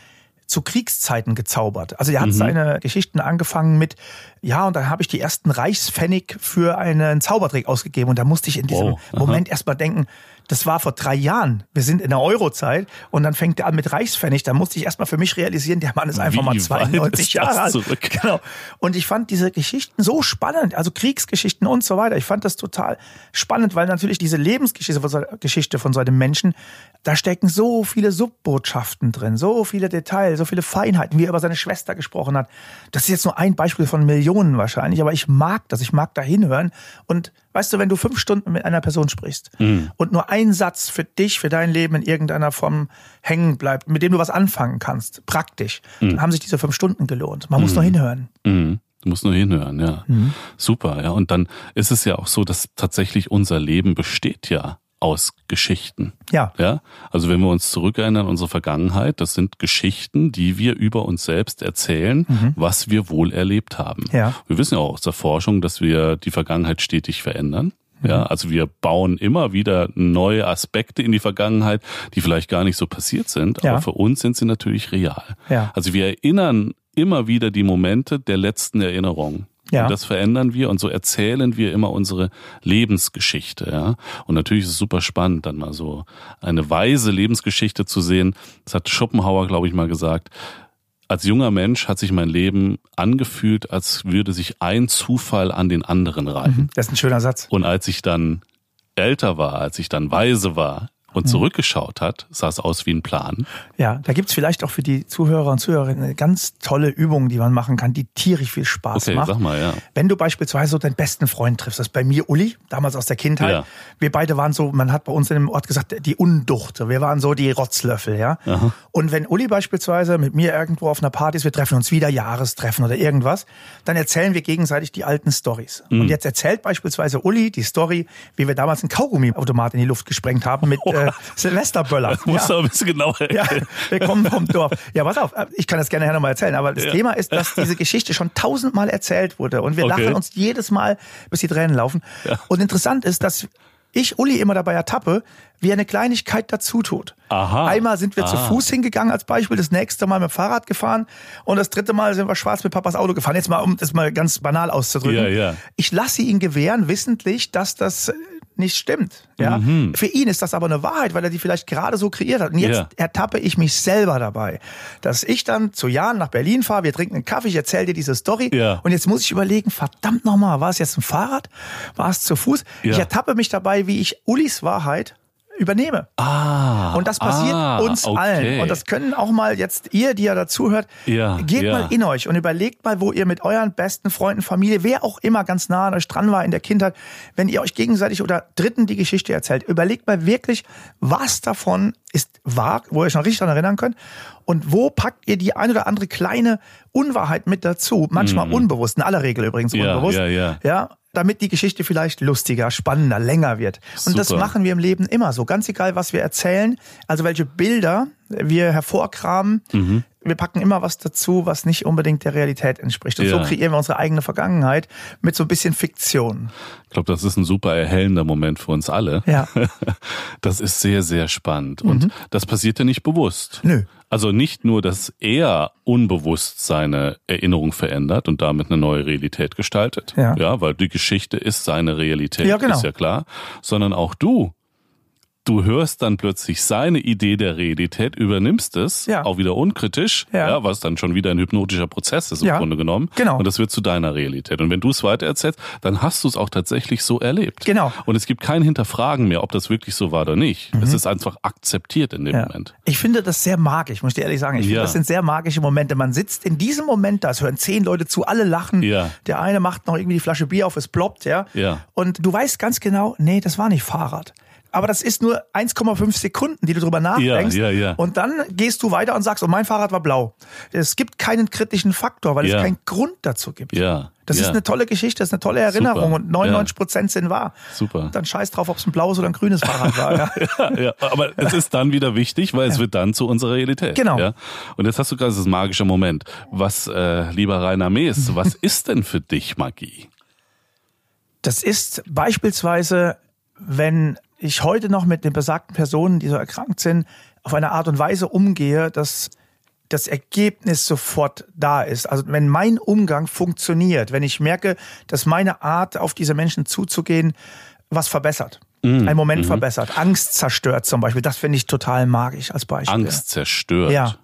zu Kriegszeiten gezaubert. Also er hat mhm. seine Geschichten angefangen mit, ja, und dann habe ich die ersten Reichspfennig für einen Zaubertrick ausgegeben und da musste ich in diesem wow. Moment erstmal denken, das war vor drei Jahren. Wir sind in der Eurozeit und dann fängt er an mit Reichspfennig. Da musste ich erstmal für mich realisieren, der Mann ist einfach Wie mal 92 Jahre alt. Zurück? Genau. Und ich fand diese Geschichten so spannend, also Kriegsgeschichten und so weiter. Ich fand das total spannend, weil natürlich diese Lebensgeschichte von so, Geschichte von so einem Menschen, da stecken so viele Subbotschaften drin, so viele Details, so viele Feinheiten, wie er über seine Schwester gesprochen hat. Das ist jetzt nur ein Beispiel von Millionen wahrscheinlich, aber ich mag das, ich mag da hinhören und Weißt du, wenn du fünf Stunden mit einer Person sprichst mhm. und nur ein Satz für dich, für dein Leben in irgendeiner Form hängen bleibt, mit dem du was anfangen kannst, praktisch, mhm. dann haben sich diese fünf Stunden gelohnt. Man muss nur mhm. hinhören. Mhm. Du musst nur hinhören, ja. Mhm. Super, ja. Und dann ist es ja auch so, dass tatsächlich unser Leben besteht ja aus Geschichten. Ja. Ja. Also wenn wir uns zurückerinnern, unsere Vergangenheit, das sind Geschichten, die wir über uns selbst erzählen, mhm. was wir wohl erlebt haben. Ja. Wir wissen ja auch aus der Forschung, dass wir die Vergangenheit stetig verändern. Ja, mhm. also wir bauen immer wieder neue Aspekte in die Vergangenheit, die vielleicht gar nicht so passiert sind, ja. aber für uns sind sie natürlich real. Ja. Also wir erinnern immer wieder die Momente der letzten Erinnerung. Ja. Und das verändern wir und so erzählen wir immer unsere Lebensgeschichte. Ja? Und natürlich ist es super spannend, dann mal so eine weise Lebensgeschichte zu sehen. Das hat Schopenhauer, glaube ich, mal gesagt. Als junger Mensch hat sich mein Leben angefühlt, als würde sich ein Zufall an den anderen reihen. Mhm. Das ist ein schöner Satz. Und als ich dann älter war, als ich dann weise war, und mhm. zurückgeschaut hat, sah es aus wie ein Plan. Ja, da gibt's vielleicht auch für die Zuhörer und Zuhörerinnen eine ganz tolle Übung, die man machen kann, die tierisch viel Spaß okay, macht. Sag mal, ja. Wenn du beispielsweise so deinen besten Freund triffst, das ist bei mir Uli, damals aus der Kindheit. Ja. Wir beide waren so, man hat bei uns in dem Ort gesagt, die Unduchte. Wir waren so die Rotzlöffel, ja. Aha. Und wenn Uli beispielsweise mit mir irgendwo auf einer Party ist, wir treffen uns wieder Jahrestreffen oder irgendwas, dann erzählen wir gegenseitig die alten Stories. Mhm. Und jetzt erzählt beispielsweise Uli die Story, wie wir damals einen Kaugummi-Automat in die Luft gesprengt haben mit äh, Silvesterböller. Das musst ja. ein bisschen genauer erklären. Ja, wir kommen vom Dorf. Ja, pass auf, ich kann das gerne nochmal erzählen, aber das ja. Thema ist, dass diese Geschichte schon tausendmal erzählt wurde und wir okay. lachen uns jedes Mal, bis die Tränen laufen. Ja. Und interessant ist, dass ich Uli immer dabei ertappe, wie er eine Kleinigkeit dazu tut. Aha. Einmal sind wir Aha. zu Fuß hingegangen als Beispiel, das nächste Mal mit dem Fahrrad gefahren und das dritte Mal sind wir schwarz mit Papas Auto gefahren. Jetzt mal, um das mal ganz banal auszudrücken. Ja, ja. Ich lasse ihn gewähren, wissentlich, dass das nicht stimmt. Ja? Mhm. Für ihn ist das aber eine Wahrheit, weil er die vielleicht gerade so kreiert hat. Und jetzt ja. ertappe ich mich selber dabei, dass ich dann zu Jahren nach Berlin fahre, wir trinken einen Kaffee, ich erzähle dir diese Story ja. und jetzt muss ich überlegen, verdammt nochmal, war es jetzt ein Fahrrad? War es zu Fuß? Ja. Ich ertappe mich dabei, wie ich Ulis Wahrheit übernehme. Ah, und das passiert ah, uns okay. allen. Und das können auch mal jetzt ihr, die ja dazuhört, ja, geht ja. mal in euch und überlegt mal, wo ihr mit euren besten Freunden, Familie, wer auch immer ganz nah an euch dran war in der Kindheit, wenn ihr euch gegenseitig oder Dritten die Geschichte erzählt, überlegt mal wirklich, was davon ist wahr, wo ihr euch noch richtig daran erinnern könnt und wo packt ihr die ein oder andere kleine Unwahrheit mit dazu, manchmal mm. unbewusst, in aller Regel übrigens ja, unbewusst. Ja, ja. ja, damit die Geschichte vielleicht lustiger, spannender, länger wird. Und Super. das machen wir im Leben immer so. Ganz egal, was wir erzählen, also welche Bilder wir hervorkramen, mhm. wir packen immer was dazu, was nicht unbedingt der Realität entspricht. Und ja. so kreieren wir unsere eigene Vergangenheit mit so ein bisschen Fiktion. Ich glaube, das ist ein super erhellender Moment für uns alle. Ja. Das ist sehr, sehr spannend. Und mhm. das passiert ja nicht bewusst. Nö. Also nicht nur, dass er unbewusst seine Erinnerung verändert und damit eine neue Realität gestaltet. Ja. ja, weil die Geschichte ist seine Realität, ja, genau. ist ja klar, sondern auch du du hörst dann plötzlich seine Idee der Realität, übernimmst es, ja. auch wieder unkritisch, ja. ja. was dann schon wieder ein hypnotischer Prozess ist im ja. Grunde genommen. Genau. Und das wird zu deiner Realität. Und wenn du es weitererzählst, dann hast du es auch tatsächlich so erlebt. Genau. Und es gibt kein Hinterfragen mehr, ob das wirklich so war oder nicht. Mhm. Es ist einfach akzeptiert in dem. Moment. Ich finde das sehr magisch, muss ich dir ehrlich sagen. Ich finde, das sind sehr magische Momente. Man sitzt in diesem Moment da, es hören zehn Leute zu, alle lachen. Ja. Der eine macht noch irgendwie die Flasche Bier auf, es ploppt, ja. ja. Und du weißt ganz genau, nee, das war nicht Fahrrad. Aber das ist nur 1,5 Sekunden, die du drüber nachdenkst. Ja, ja, ja. Und dann gehst du weiter und sagst, oh, mein Fahrrad war blau. Es gibt keinen kritischen Faktor, weil Ja. es keinen Grund dazu gibt. Ja. Das ja. ist eine tolle Geschichte, das ist eine tolle Erinnerung Super. und 99 Prozent sind wahr. Super. Dann scheiß drauf, ob es ein blaues oder ein grünes Fahrrad war. Ja. Ja, ja, aber es ist dann wieder wichtig, weil es wird dann zu unserer Realität. Genau. Ja? Und jetzt hast du gerade das magische Moment. Was, äh, lieber Rainer Mees, was ist denn für dich Magie? Das ist beispielsweise, wenn ich heute noch mit den besagten Personen, die so erkrankt sind, auf eine Art und Weise umgehe, dass das Ergebnis sofort da ist. Also wenn mein Umgang funktioniert, wenn ich merke, dass meine Art, auf diese Menschen zuzugehen, was verbessert. Mm, Ein Moment mhm. verbessert. Angst zerstört zum Beispiel. Das finde ich total magisch als Beispiel. Angst zerstört. Ja.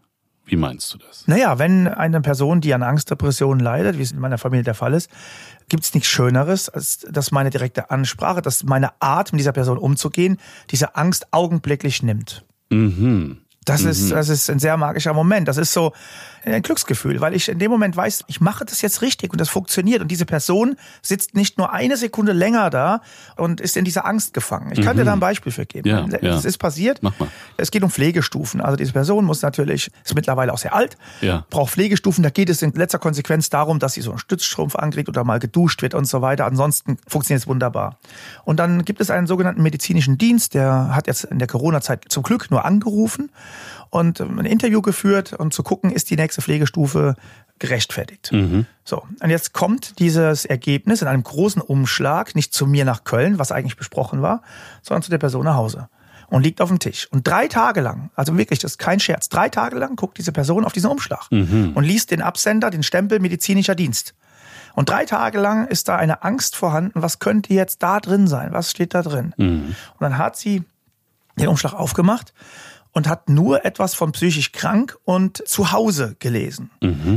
Wie meinst du das? Naja, wenn eine Person, die an Angstdepressionen leidet, wie es in meiner Familie der Fall ist, gibt es nichts Schöneres, als dass meine direkte Ansprache, dass meine Art, mit dieser Person umzugehen, diese Angst augenblicklich nimmt. Mhm. Das ist, das ist ein sehr magischer Moment. Das ist so ein Glücksgefühl, weil ich in dem Moment weiß, ich mache das jetzt richtig und das funktioniert. Und diese Person sitzt nicht nur eine Sekunde länger da und ist in dieser Angst gefangen. Ich kann dir da ein Beispiel für geben. Ja, ja. Es ist passiert. Mach mal. Es geht um Pflegestufen. Also diese Person muss natürlich, ist mittlerweile auch sehr alt, Ja. braucht Pflegestufen. Da geht es in letzter Konsequenz darum, dass sie so einen Stützstrumpf ankriegt oder mal geduscht wird und so weiter. Ansonsten funktioniert es wunderbar. Und dann gibt es einen sogenannten medizinischen Dienst, der hat jetzt in der Corona-Zeit zum Glück nur angerufen und ein Interview geführt, um zu gucken, ist die nächste Pflegestufe gerechtfertigt. So, und jetzt kommt dieses Ergebnis in einem großen Umschlag, nicht zu mir nach Köln, was eigentlich besprochen war, sondern zu der Person nach Hause. Und liegt auf dem Tisch. Und drei Tage lang, also wirklich, das ist kein Scherz, drei Tage lang guckt diese Person auf diesen Umschlag und liest den Absender, den Stempel medizinischer Dienst. Und drei Tage lang ist da eine Angst vorhanden, was könnte jetzt da drin sein? Was steht da drin? Und dann hat sie den Umschlag aufgemacht und hat nur etwas von psychisch krank und zu Hause gelesen.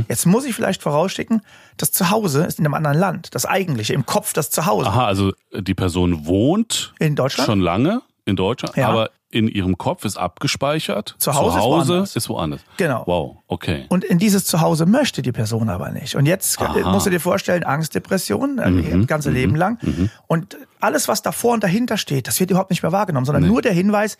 Jetzt muss ich vielleicht vorausschicken, das Zuhause ist in einem anderen Land. Das eigentliche, im Kopf das Zuhause. Aha, also die Person wohnt In Deutschland? schon lange in Deutschland, Ja. aber in ihrem Kopf ist abgespeichert. Zu Hause ist ist woanders. Genau. Wow, okay. Und in dieses Zuhause möchte die Person aber nicht. Und jetzt Aha. Mhm, musst du dir vorstellen, Angstdepression, äh, das ganze Leben lang. Und alles, was davor und dahinter steht, das wird überhaupt nicht mehr wahrgenommen, sondern nur der Hinweis,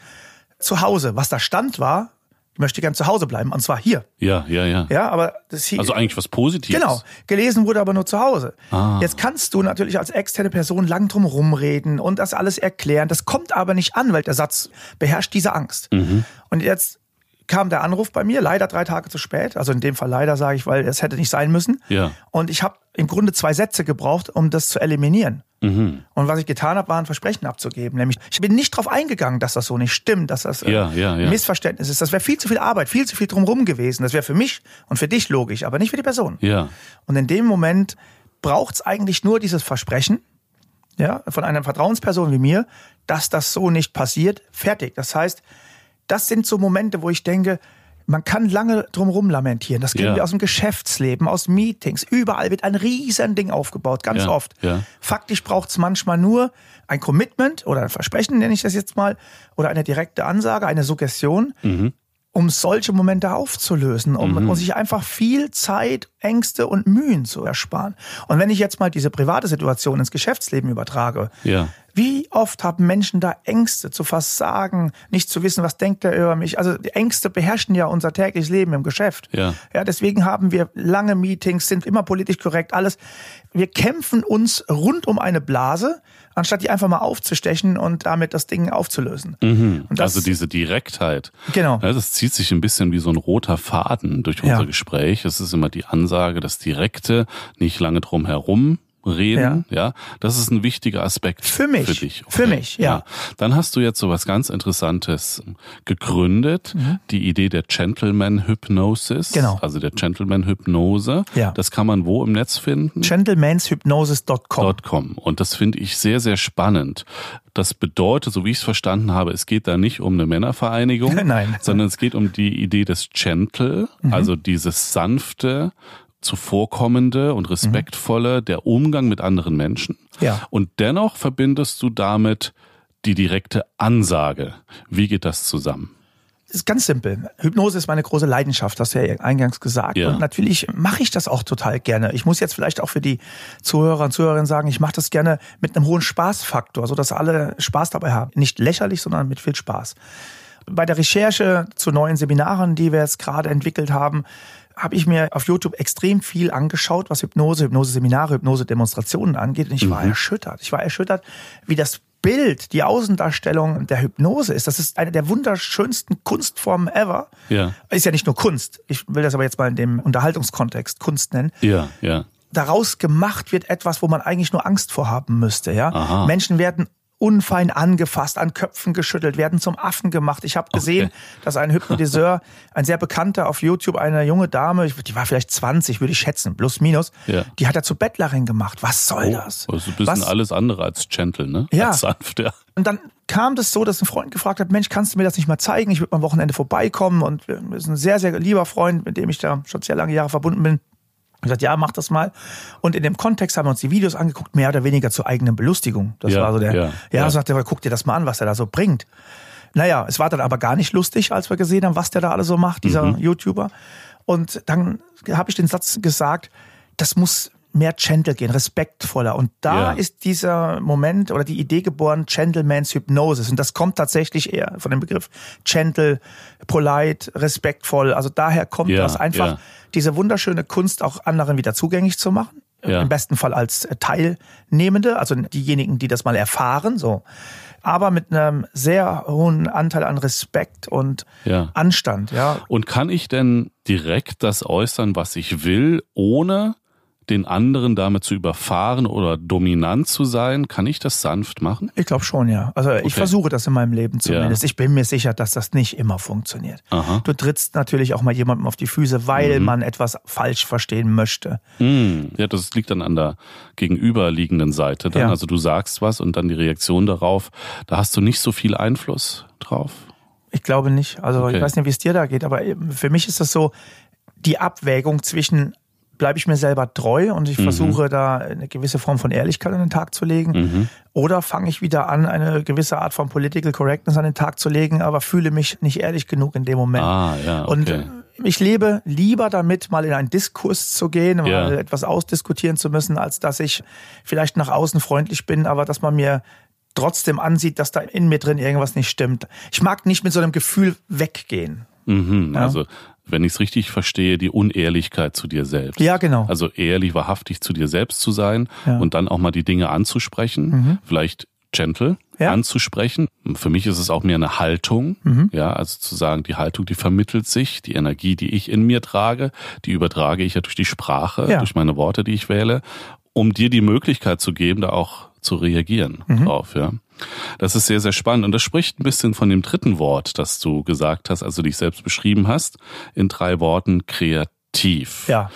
zu Hause, was da stand war, ich möchte gern zu Hause bleiben, und zwar hier. Ja, ja, ja. Ja, aber das hier. Also eigentlich was Positives. Genau. Gelesen wurde aber nur zu Hause. Ah. Jetzt kannst du natürlich als externe Person lang drum rumreden und das alles erklären. Das kommt aber nicht an, weil der Satz beherrscht diese Angst. Mhm. Und jetzt kam der Anruf bei mir, leider drei Tage zu spät. Also in dem Fall leider sage ich, weil es hätte nicht sein müssen. Ja. Und ich habe im Grunde zwei Sätze gebraucht, um das zu eliminieren. Mhm. Und was ich getan habe, war ein Versprechen abzugeben. Nämlich, ich bin nicht darauf eingegangen, dass das so nicht stimmt, dass das äh, Ja, ja, ja. ein Missverständnis ist. Das wäre viel zu viel Arbeit, viel zu viel drumherum gewesen. Das wäre für mich und für dich logisch, aber nicht für die Person. Ja. Und in dem Moment braucht es eigentlich nur dieses Versprechen, ja, von einer Vertrauensperson wie mir, dass das so nicht passiert. Fertig. Das heißt, das sind so Momente, wo ich denke, man kann lange drumherum lamentieren. Das kennen Ja. wir aus dem Geschäftsleben, aus Meetings. Überall wird ein riesen Ding aufgebaut, ganz Ja, oft. ja. Faktisch braucht es manchmal nur ein Commitment oder ein Versprechen, nenne ich das jetzt mal, oder eine direkte Ansage, eine Suggestion, um solche Momente aufzulösen, um, um sich einfach viel Zeit, Ängste und Mühen zu ersparen. Und wenn ich jetzt mal diese private Situation ins Geschäftsleben übertrage, Ja. wie oft haben Menschen da Ängste zu versagen, nicht zu wissen, was denkt er über mich? Also die Ängste beherrschen ja unser tägliches Leben im Geschäft. Ja. Ja, deswegen haben wir lange Meetings, sind immer politisch korrekt, alles. Wir kämpfen uns rund um eine Blase, anstatt die einfach mal aufzustechen und damit das Ding aufzulösen. Und das, also diese Direktheit. Genau. Ja, das zieht sich ein bisschen wie so ein roter Faden durch unser Ja. Gespräch. Es ist immer die Ansage, das Direkte, nicht lange drum herum reden, ja. Das ist ein wichtiger Aspekt Für mich. Für dich. Für mich, ja. Dann hast du jetzt so was ganz Interessantes gegründet, die Idee der Gentleman Hypnosis. Genau. Also der Gentleman Hypnose. Ja. Das kann man wo im Netz finden? gentlemanshypnosis.com. .com. Und das finde ich sehr, sehr spannend. Das bedeutet, so wie ich es verstanden habe, es geht da nicht um eine Männervereinigung, Nein. sondern es geht um die Idee des Gentle, also dieses sanfte, zuvorkommende und respektvolle, der Umgang mit anderen Menschen. Ja. Und dennoch verbindest du damit die direkte Ansage. Wie geht das zusammen? ist ganz simpel. Hypnose ist meine große Leidenschaft, hast du ja eingangs gesagt. Ja. Und natürlich mache ich das auch total gerne. Ich muss jetzt vielleicht auch für die Zuhörer und Zuhörerinnen sagen, ich mache das gerne mit einem hohen Spaßfaktor, sodass alle Spaß dabei haben. Nicht lächerlich, sondern mit viel Spaß. Bei der Recherche zu neuen Seminaren, die wir jetzt gerade entwickelt haben, habe ich mir auf YouTube extrem viel angeschaut, was Hypnose, Hypnose-Seminare, Hypnose-Demonstrationen angeht. Und ich war erschüttert. Ich war erschüttert, wie das Bild, die Außendarstellung der Hypnose ist. Das ist eine der wunderschönsten Kunstformen ever. Ja. Ist ja nicht nur Kunst. Ich will das aber jetzt mal in dem Unterhaltungskontext Kunst nennen. Ja, ja. Daraus gemacht wird etwas, wo man eigentlich nur Angst vorhaben müsste. Ja? Aha. Menschen werden unfein angefasst, an Köpfen geschüttelt, werden zum Affen gemacht. Ich habe gesehen, Okay. dass ein Hypnotiseur, ein sehr bekannter auf YouTube, eine junge Dame, die war vielleicht 20, würde ich schätzen, plus minus, Ja. die hat er zur Bettlerin gemacht. Was soll das? Oh, also ein bisschen Was? alles andere als gentle, ne? Ja. Als sanft, ja. Und dann kam das so, dass ein Freund gefragt hat, Mensch, kannst du mir das nicht mal zeigen? Ich würde mal am Wochenende vorbeikommen. Und wir sind ein sehr, sehr lieber Freund, mit dem ich da schon sehr lange Jahre verbunden bin. Ich gesagt, ja, mach das mal. Und in dem Kontext haben wir uns die Videos angeguckt, mehr oder weniger zur eigenen Belustigung. Das Ja, war so der, ja, ja, ja. sagte guck dir das mal an, was er da so bringt. Naja, es war dann aber gar nicht lustig, als wir gesehen haben, was der da alles so macht, dieser Mhm. YouTuber. Und dann habe ich den Satz gesagt, das muss mehr gentle gehen, respektvoller. Und da Ja. ist dieser Moment oder die Idee geboren, Gentleman's Hypnosis. Und das kommt tatsächlich eher von dem Begriff gentle, polite, respektvoll. Also daher kommt Ja, das einfach, ja. Diese wunderschöne Kunst auch anderen wieder zugänglich zu machen. Ja. Im besten Fall als äh, Teilnehmende, also diejenigen, die das mal erfahren, so. Aber mit einem sehr hohen Anteil an Respekt und Ja. Anstand, ja. Und kann ich denn direkt das äußern, was ich will, ohne den anderen damit zu überfahren oder dominant zu sein? Kann ich das sanft machen? Ich glaube schon, ja. Also ich versuche das in meinem Leben zumindest. Ich bin mir sicher, dass das nicht immer funktioniert. Aha. Du trittst natürlich auch mal jemandem auf die Füße, weil man etwas falsch verstehen möchte. Hm, ja, das liegt dann an der gegenüberliegenden Seite. Dann. Ja. Also du sagst was und dann die Reaktion darauf, da hast du nicht so viel Einfluss drauf. Ich glaube nicht. Also Okay. ich weiß nicht, wie es dir da geht, aber eben für mich ist das so die Abwägung zwischen bleibe ich mir selber treu und Mhm. ich versuche da eine gewisse Form von Ehrlichkeit an den Tag zu legen Mhm. oder fange ich wieder an, eine gewisse Art von Political Correctness an den Tag zu legen, aber fühle mich nicht ehrlich genug in dem Moment. Ah, ja, okay. Und ich lebe lieber damit, mal in einen Diskurs zu gehen, Ja. mal etwas ausdiskutieren zu müssen, als dass ich vielleicht nach außen freundlich bin, aber dass man mir trotzdem ansieht, dass da in mir drin irgendwas nicht stimmt. Ich mag nicht mit so einem Gefühl weggehen. Mhm, Also, wenn ich es richtig verstehe, die Unehrlichkeit zu dir selbst. Ja, genau. Also ehrlich, wahrhaftig zu dir selbst zu sein Ja. Mhm. und dann auch mal die Dinge anzusprechen, vielleicht gentle Ja. anzusprechen. Für mich ist es auch mehr eine Haltung, Mhm. ja, also zu sagen, die Haltung, die vermittelt sich, die Energie, die ich in mir trage, die übertrage ich ja durch die Sprache, Ja. durch meine Worte, die ich wähle, um dir die Möglichkeit zu geben, da auch zu reagieren Mhm. drauf, ja. Das ist sehr, sehr spannend. Und das spricht ein bisschen von dem dritten Wort, das du gesagt hast, also dich selbst beschrieben hast, in drei Worten kreativ. Ja.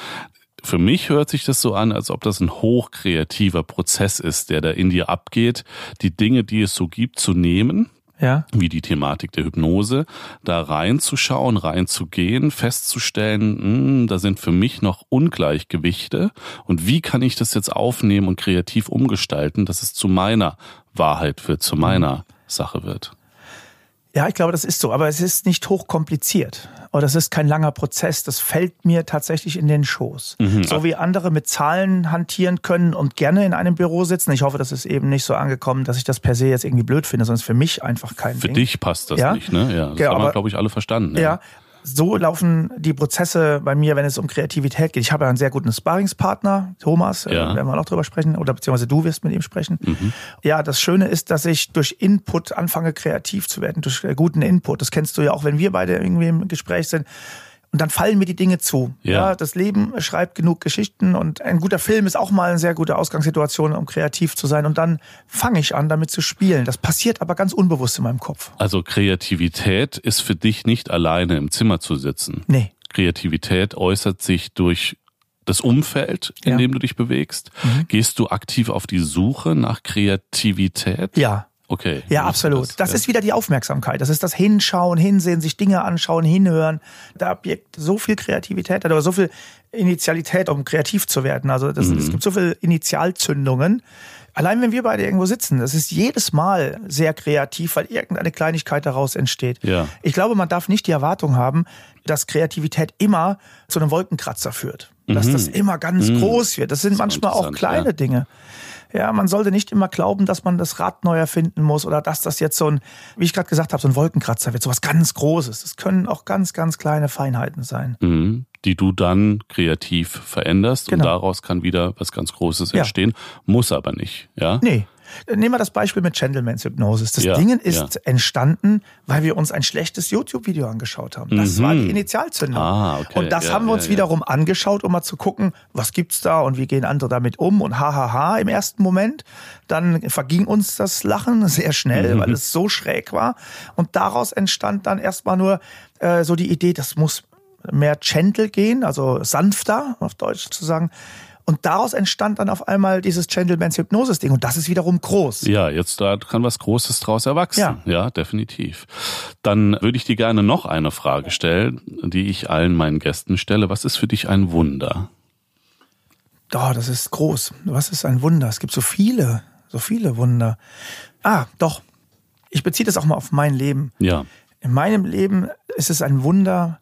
Für mich hört sich das so an, als ob das ein hochkreativer Prozess ist, der da in dir abgeht, die Dinge, die es so gibt, zu nehmen, Ja. wie die Thematik der Hypnose, da reinzuschauen, reinzugehen, festzustellen, hm, da sind für mich noch Ungleichgewichte und wie kann ich das jetzt aufnehmen und kreativ umgestalten, dass es zu meiner Wahrheit wird, zu meiner Sache wird. Ja, ich glaube, das ist so. Aber es ist nicht hochkompliziert. Oder es ist kein langer Prozess. Das fällt mir tatsächlich in den Schoß. Mhm. So wie andere mit Zahlen hantieren können und gerne in einem Büro sitzen. Ich hoffe, das ist eben nicht so angekommen, dass ich das per se jetzt irgendwie blöd finde, sondern es ist für mich einfach kein Für Ding. dich passt das Ja? nicht, ne? Ja, das Ja, haben wir, aber- glaube ich, alle verstanden. Ja. So laufen die Prozesse bei mir, wenn es um Kreativität geht. Ich habe ja einen sehr guten Sparringspartner, Thomas, äh, Ja. Mhm. werden wir noch drüber sprechen, oder beziehungsweise du wirst mit ihm sprechen. Ja, das Schöne ist, dass ich durch Input anfange, kreativ zu werden, durch äh, guten Input. Das kennst du ja auch, wenn wir beide irgendwie im Gespräch sind. Und dann fallen mir die Dinge zu. Ja. das Leben schreibt genug Geschichten und ein guter Film ist auch mal eine sehr gute Ausgangssituation, um kreativ zu sein. Und dann fange ich an, damit zu spielen. Das passiert aber ganz unbewusst in meinem Kopf. Also Kreativität ist für dich nicht alleine im Zimmer zu sitzen. Nee. Kreativität äußert sich durch das Umfeld, in Ja. dem du dich bewegst. Gehst du aktiv auf die Suche nach Kreativität? Ja, Okay. Ja, absolut. ist Das Ja. ist wieder die Aufmerksamkeit. Das ist das Hinschauen, Hinsehen, sich Dinge anschauen, hinhören. Da birgt so viel Kreativität oder so viel Initialität, um kreativ zu werden. Also das, es gibt so viele Initialzündungen. Allein wenn wir beide irgendwo sitzen, das ist jedes Mal sehr kreativ, weil irgendeine Kleinigkeit daraus entsteht. Ja. Ich glaube, man darf nicht die Erwartung haben, dass Kreativität immer zu einem Wolkenkratzer führt. Dass Mhm. das immer ganz groß wird. Das sind manchmal auch kleine ja. Dinge. Ja, man sollte nicht immer glauben, dass man das Rad neu erfinden muss oder dass das jetzt so ein, wie ich gerade gesagt habe, so ein Wolkenkratzer wird, so was ganz Großes. Das können auch ganz, ganz kleine Feinheiten sein. Mhm. Die du dann kreativ veränderst und Genau. daraus kann wieder was ganz Großes Ja. entstehen. Muss aber nicht. Ja. Nee. Nehmen wir das Beispiel mit Gentleman's Hypnosis. Das Ja, Ding ist ja. entstanden, weil wir uns ein schlechtes YouTube-Video angeschaut haben. Das Mhm. war die Initialzündung. Ah, okay. Und das Ja, haben wir uns wiederum angeschaut, um mal zu gucken, was gibt's da und wie gehen andere damit um und hahaha im ersten Moment. Dann verging uns das Lachen sehr schnell, Mhm. weil es so schräg war. Und daraus entstand dann erstmal nur äh, so die Idee, das muss mehr gentle gehen, also sanfter, auf Deutsch zu sagen. Und daraus entstand dann auf einmal dieses Gentleman's Hypnosis-Ding. Und das ist wiederum groß. Ja, jetzt da kann was Großes draus erwachsen. Ja. ja, definitiv. Dann würde ich dir gerne noch eine Frage stellen, die ich allen meinen Gästen stelle. Was ist für dich ein Wunder? Oh, das ist groß. Was ist ein Wunder? Es gibt so viele, so viele Wunder. Ah, doch. Ich beziehe das auch mal auf mein Leben. Ja. In meinem Leben ist es ein Wunder,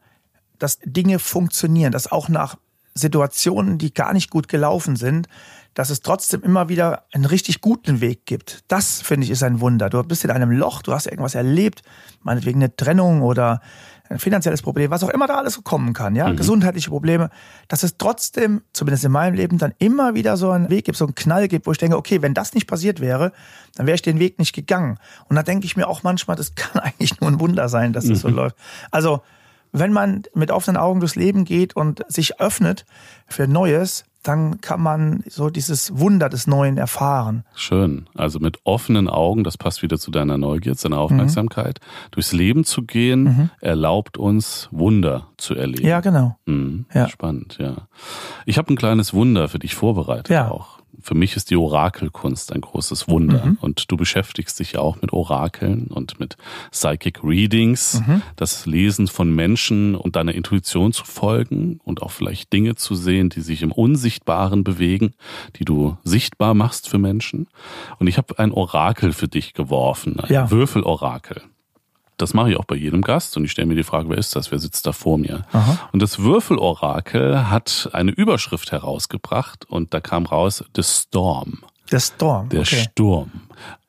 dass Dinge funktionieren, dass auch nach Situationen, die gar nicht gut gelaufen sind, dass es trotzdem immer wieder einen richtig guten Weg gibt. Das, finde ich, ist ein Wunder. Du bist in einem Loch, du hast irgendwas erlebt, meinetwegen eine Trennung oder ein finanzielles Problem, was auch immer da alles so kommen kann, ja, gesundheitliche Probleme, dass es trotzdem, zumindest in meinem Leben, dann immer wieder so einen Weg gibt, so einen Knall gibt, wo ich denke, okay, wenn das nicht passiert wäre, dann wäre ich den Weg nicht gegangen. Und da denke ich mir auch manchmal, das kann eigentlich nur ein Wunder sein, dass es so läuft. Also, wenn man mit offenen Augen durchs Leben geht und sich öffnet für Neues, dann kann man so dieses Wunder des Neuen erfahren. Schön. Also mit offenen Augen, das passt wieder zu deiner Neugier, zu deiner Aufmerksamkeit. Durchs Leben zu gehen, erlaubt uns, Wunder zu erleben. Ja, genau. Mhm. Ja. Spannend, ja. Ich habe ein kleines Wunder für dich vorbereitet Ja. auch. Für mich ist die Orakelkunst ein großes Wunder. Mhm. Und du beschäftigst dich ja auch mit Orakeln und mit Psychic Readings, Mhm. das Lesen von Menschen und deiner Intuition zu folgen und auch vielleicht Dinge zu sehen, die sich im Unsichtbaren bewegen, die du sichtbar machst für Menschen. Und ich habe ein Orakel für dich geworfen, ein Ja. Würfelorakel. Das mache ich auch bei jedem Gast und ich stelle mir die Frage, wer ist das? Wer sitzt da vor mir? Und das Würfelorakel hat eine Überschrift herausgebracht und da kam raus The Storm, Der Storm. der okay. Sturm.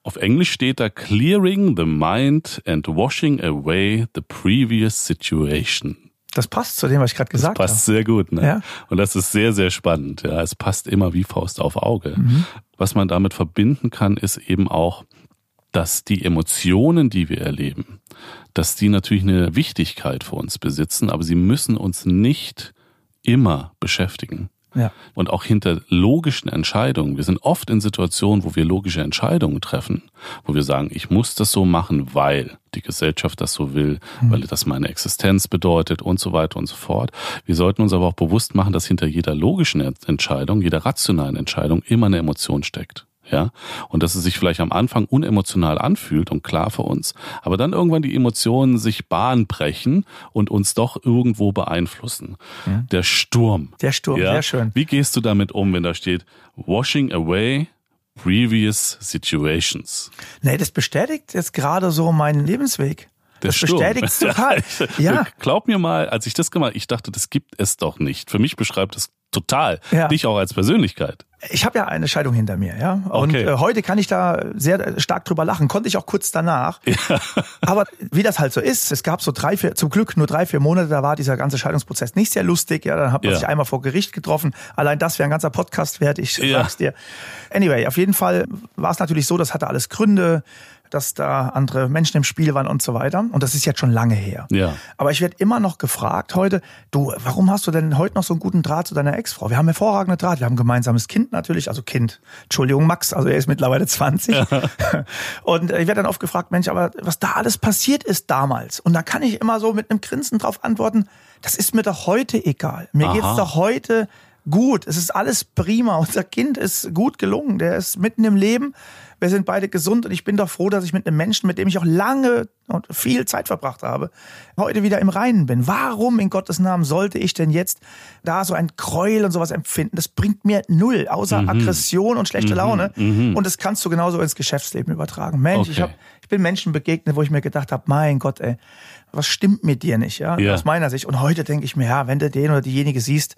Auf Englisch steht da Clearing the Mind and Washing Away the Previous Situation. Das passt zu dem, was ich gerade gesagt Passt habe. sehr gut, ne? Ja. Und das ist sehr, sehr spannend. Ja, es passt immer wie Faust auf Auge. Mhm. Was man damit verbinden kann, ist eben auch, dass die Emotionen, die wir erleben, dass die natürlich eine Wichtigkeit für uns besitzen, aber sie müssen uns nicht immer beschäftigen. Ja. Und auch hinter logischen Entscheidungen. Wir sind oft in Situationen, wo wir logische Entscheidungen treffen, wo wir sagen, ich muss das so machen, weil die Gesellschaft das so will, weil das meine Existenz bedeutet und so weiter und so fort. Wir sollten uns aber auch bewusst machen, dass hinter jeder logischen Entscheidung, jeder rationalen Entscheidung immer eine Emotion steckt. Ja, und dass es sich vielleicht am Anfang unemotional anfühlt und klar für uns, aber dann irgendwann die Emotionen sich Bahn brechen und uns doch irgendwo beeinflussen. Der Sturm. Der Sturm, sehr schön. Wie gehst du damit um, wenn da steht, washing away previous situations? Nee, das bestätigt jetzt gerade so meinen Lebensweg. Der das es total. ja. Glaub mir mal, als ich das gemacht ich dachte, das gibt es doch nicht. Für mich beschreibt es total Ja. dich auch als Persönlichkeit. Ich habe ja eine Scheidung hinter mir, ja. Und Okay. äh, heute kann ich da sehr stark drüber lachen. Konnte ich auch kurz danach. Aber wie das halt so ist, es gab so drei, vier, zum Glück nur drei, vier Monate, da war dieser ganze Scheidungsprozess nicht sehr lustig. Ja, dann hat man Ja. sich einmal vor Gericht getroffen. Allein das wäre ein ganzer Podcast wert, ich Ja. sag's dir. Anyway, auf jeden Fall war es natürlich so, das hatte alles Gründe, dass da andere Menschen im Spiel waren und so weiter. Und das ist jetzt schon lange her. Ja. Aber ich werde immer noch gefragt heute, du, warum hast du denn heute noch so einen guten Draht zu deiner Ex-Frau? Wir haben hervorragende Draht, wir haben ein gemeinsames Kind natürlich, also Kind, Entschuldigung, Max, also er ist mittlerweile 20. Und ich werde dann oft gefragt, Mensch, aber was da alles passiert ist damals. Und da kann ich immer so mit einem Grinsen drauf antworten, das ist mir doch heute egal. Mir Aha. geht's doch heute gut. Es ist alles prima. Unser Kind ist gut gelungen. Der ist mitten im Leben. Wir sind beide gesund und ich bin doch froh, dass ich mit einem Menschen, mit dem ich auch lange und viel Zeit verbracht habe, heute wieder im Reinen bin. Warum in Gottes Namen sollte ich denn jetzt da so ein Gräuel und sowas empfinden? Das bringt mir null, außer mhm. Aggression und schlechte mhm. Laune. Mhm. Und das kannst du genauso ins Geschäftsleben übertragen. Mensch, okay. ich, hab, ich bin Menschen begegnet, wo ich mir gedacht habe, mein Gott, ey, was stimmt mit dir nicht, ja? ja. Aus meiner Sicht. Und heute denke ich mir, ja, wenn du den oder diejenige siehst,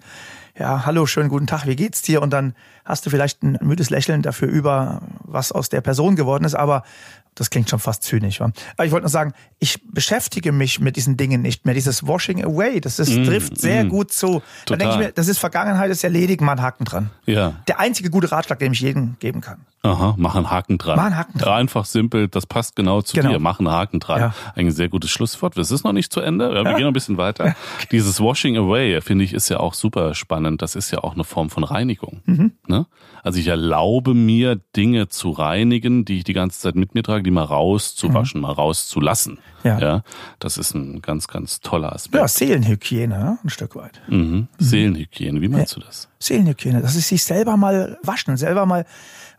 ja, hallo, schönen guten Tag, wie geht's dir? Und dann hast du vielleicht ein müdes Lächeln dafür über, was aus der Person geworden ist, aber das klingt schon fast zynisch. Wa? Aber ich wollte nur sagen, ich beschäftige mich mit diesen Dingen nicht mehr. Dieses Washing Away, das ist, mm, trifft sehr mm, gut zu. Dann denke ich mir, das ist Vergangenheit, ist erledigt, mal einen Haken dran. Ja. Der einzige gute Ratschlag, den ich jedem geben kann. Aha, mach einen Haken dran. Mach einen Haken dran. Einfach simpel, das passt genau zu genau. dir. Mach einen Haken dran. Ja. Ein sehr gutes Schlusswort. Es ist noch nicht zu Ende. Wir ja. gehen noch ein bisschen weiter. Dieses Washing Away, finde ich, ist ja auch super spannend. Das ist ja auch eine Form von Reinigung. Mhm. Ne? Also ich erlaube mir, Dinge zu reinigen, die ich die ganze Zeit mit mir trage, die mal rauszuwaschen, mhm. mal rauszulassen. Ja. ja. Das ist ein ganz, ganz toller Aspekt. Ja, Seelenhygiene, ein Stück weit. Mhm. mhm. Seelenhygiene, wie meinst ja. du das? Seelenhygiene, das ist sich selber mal waschen, selber mal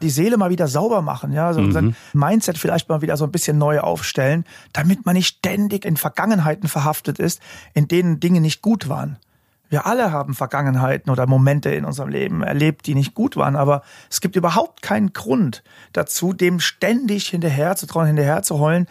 die Seele mal wieder sauber machen, ja, so mhm. sein Mindset vielleicht mal wieder so ein bisschen neu aufstellen, damit man nicht ständig in Vergangenheiten verhaftet ist, in denen Dinge nicht gut waren. Wir alle haben Vergangenheiten oder Momente in unserem Leben erlebt, die nicht gut waren, aber es gibt überhaupt keinen Grund dazu, dem ständig hinterher zu trauen, hinterher zu heulen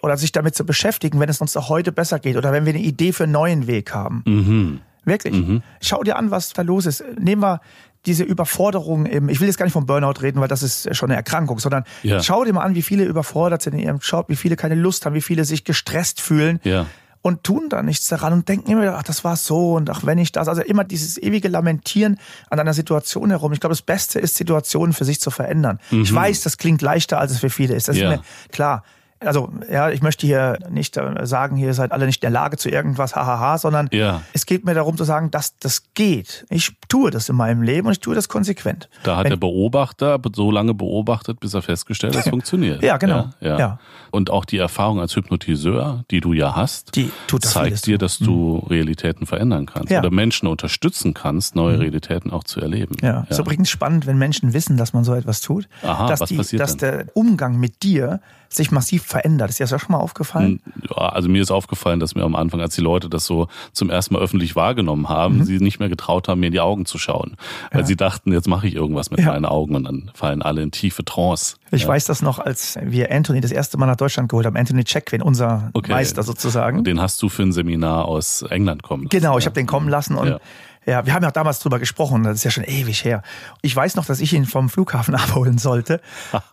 oder sich damit zu beschäftigen, wenn es uns auch heute besser geht oder wenn wir eine Idee für einen neuen Weg haben. Mhm. Wirklich. Mhm. Schau dir an, was da los ist. Nehmen wir diese Überforderung im, ich will jetzt gar nicht vom Burnout reden, weil das ist schon eine Erkrankung, sondern ja. schau dir mal an, wie viele überfordert sind in ihrem Job, wie viele keine Lust haben, wie viele sich gestresst fühlen. Ja. Und tun da nichts daran und denken immer, ach, das war so und ach, wenn ich das, also immer dieses ewige Lamentieren an einer Situation herum. Ich glaube, das Beste ist, Situationen für sich zu verändern. Mhm. Ich weiß, das klingt leichter, als es für viele ist. Das ja. ist mir klar also ja, ich möchte hier nicht äh, sagen, ihr seid alle nicht in der Lage zu irgendwas, hahaha, sondern ja. es geht mir darum zu sagen, dass das geht. Ich tue das in meinem Leben und ich tue das konsequent. Da hat Wenn, der Beobachter so lange beobachtet, bis er festgestellt, hat, es funktioniert. Ja, genau. Ja, ja. Und auch die Erfahrung als Hypnotiseur, die du ja hast, die tut zeigt dir, dass du mhm. Realitäten verändern kannst ja. oder Menschen unterstützen kannst, neue mhm. Realitäten auch zu erleben. Ja, ja. ist übrigens spannend, wenn Menschen wissen, dass man so etwas tut, Aha, dass, die, dass der Umgang mit dir sich massiv verändert. Ist dir das auch schon mal aufgefallen? Hm, ja, also mir ist aufgefallen, dass mir am Anfang, als die Leute das so zum ersten Mal öffentlich wahrgenommen haben, mhm. sie nicht mehr getraut haben, mir in die Augen zu schauen. Weil ja. sie dachten, jetzt mache ich irgendwas mit ja. meinen Augen und dann fallen alle in tiefe Trance. Ich ja. weiß das noch, als wir Anthony das erste Mal nach Deutschland geholt haben. Anthony Checkwin, unser okay. Meister sozusagen. Den hast du für ein Seminar aus England kommen lassen. Genau, ich habe den kommen lassen und ja, wir haben ja damals drüber gesprochen, das ist ja schon ewig her. Ich weiß noch, dass ich ihn vom Flughafen abholen sollte.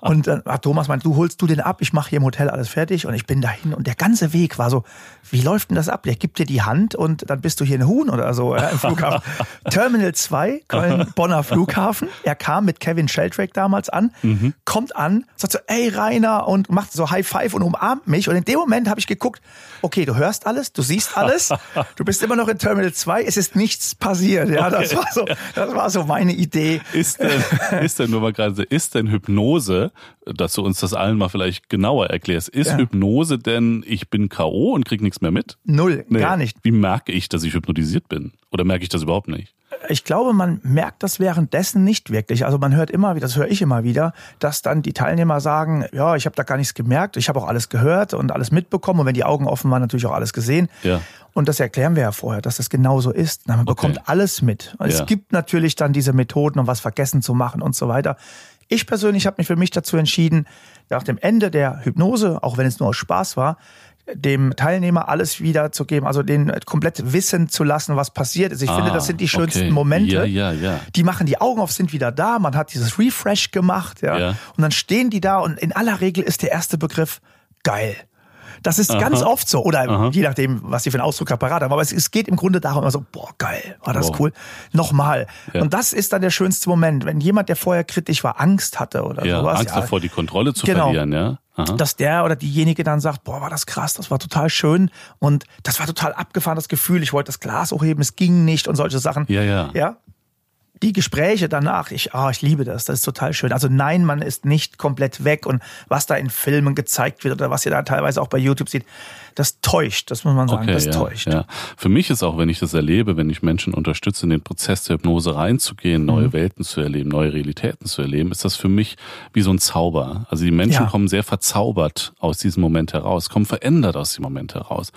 Und dann hat Thomas meint, du holst du den ab, ich mache hier im Hotel alles fertig und ich bin dahin. Und der ganze Weg war so, wie läuft denn das ab? Der gibt dir die Hand und dann bist du hier ein Huhn oder so ja, im Flughafen. Terminal 2, Köln-Bonner Flughafen. Er kam mit Kevin Sheldrake damals an, mhm. kommt an, sagt so, ey Rainer und macht so High Five und umarmt mich. Und in dem Moment habe ich geguckt, okay, du hörst alles, du siehst alles, du bist immer noch in Terminal 2, es ist nichts passiert passiert. Ja, okay. das war so, das war so meine Idee. Ist denn, ist denn nur mal gerade, ist denn Hypnose, dass du uns das allen mal vielleicht genauer erklärst, ist ja. Hypnose denn, ich bin K.O. und krieg nichts mehr mit? Null, nee. gar nicht. Wie merke ich, dass ich hypnotisiert bin? Oder merke ich das überhaupt nicht? Ich glaube, man merkt das währenddessen nicht wirklich. Also man hört immer wieder, das höre ich immer wieder, dass dann die Teilnehmer sagen, ja, ich habe da gar nichts gemerkt, ich habe auch alles gehört und alles mitbekommen und wenn die Augen offen waren, natürlich auch alles gesehen. Ja. Und das erklären wir ja vorher, dass das genauso ist. Man okay. bekommt alles mit. Ja. Es gibt natürlich dann diese Methoden, um was vergessen zu machen und so weiter. Ich persönlich habe mich für mich dazu entschieden, nach dem Ende der Hypnose, auch wenn es nur aus Spaß war, dem Teilnehmer alles wiederzugeben, also den komplett wissen zu lassen, was passiert ist. Ich ah, finde, das sind die schönsten okay. Momente. Ja, ja, ja. Die machen die Augen auf, sind wieder da. Man hat dieses Refresh gemacht, ja. ja. Und dann stehen die da und in aller Regel ist der erste Begriff geil. Das ist Aha. ganz oft so. Oder Aha. je nachdem, was sie für einen Ausdruck parat haben. Aber es, es, geht im Grunde darum, immer so, boah, geil, war das wow. cool. Nochmal. Ja. Und das ist dann der schönste Moment, wenn jemand, der vorher kritisch war, Angst hatte oder ja, sowas. Angst ja. davor, die Kontrolle zu genau. verlieren, ja. Aha. dass der oder diejenige dann sagt, boah, war das krass, das war total schön und das war total abgefahren, das Gefühl, ich wollte das Glas hochheben, es ging nicht und solche Sachen. Ja, ja. Ja. Die Gespräche danach, ich, ah, ich liebe das, das ist total schön. Also nein, man ist nicht komplett weg und was da in Filmen gezeigt wird oder was ihr da teilweise auch bei YouTube sieht, das täuscht, das muss man sagen, Okay, das ja, täuscht. Ja. Für mich ist auch, wenn ich das erlebe, wenn ich Menschen unterstütze, in den Prozess der Hypnose reinzugehen, neue Mhm. Welten zu erleben, neue Realitäten zu erleben, ist das für mich wie so ein Zauber. Also die Menschen Ja. kommen sehr verzaubert aus diesem Moment heraus, kommen verändert aus dem Moment heraus.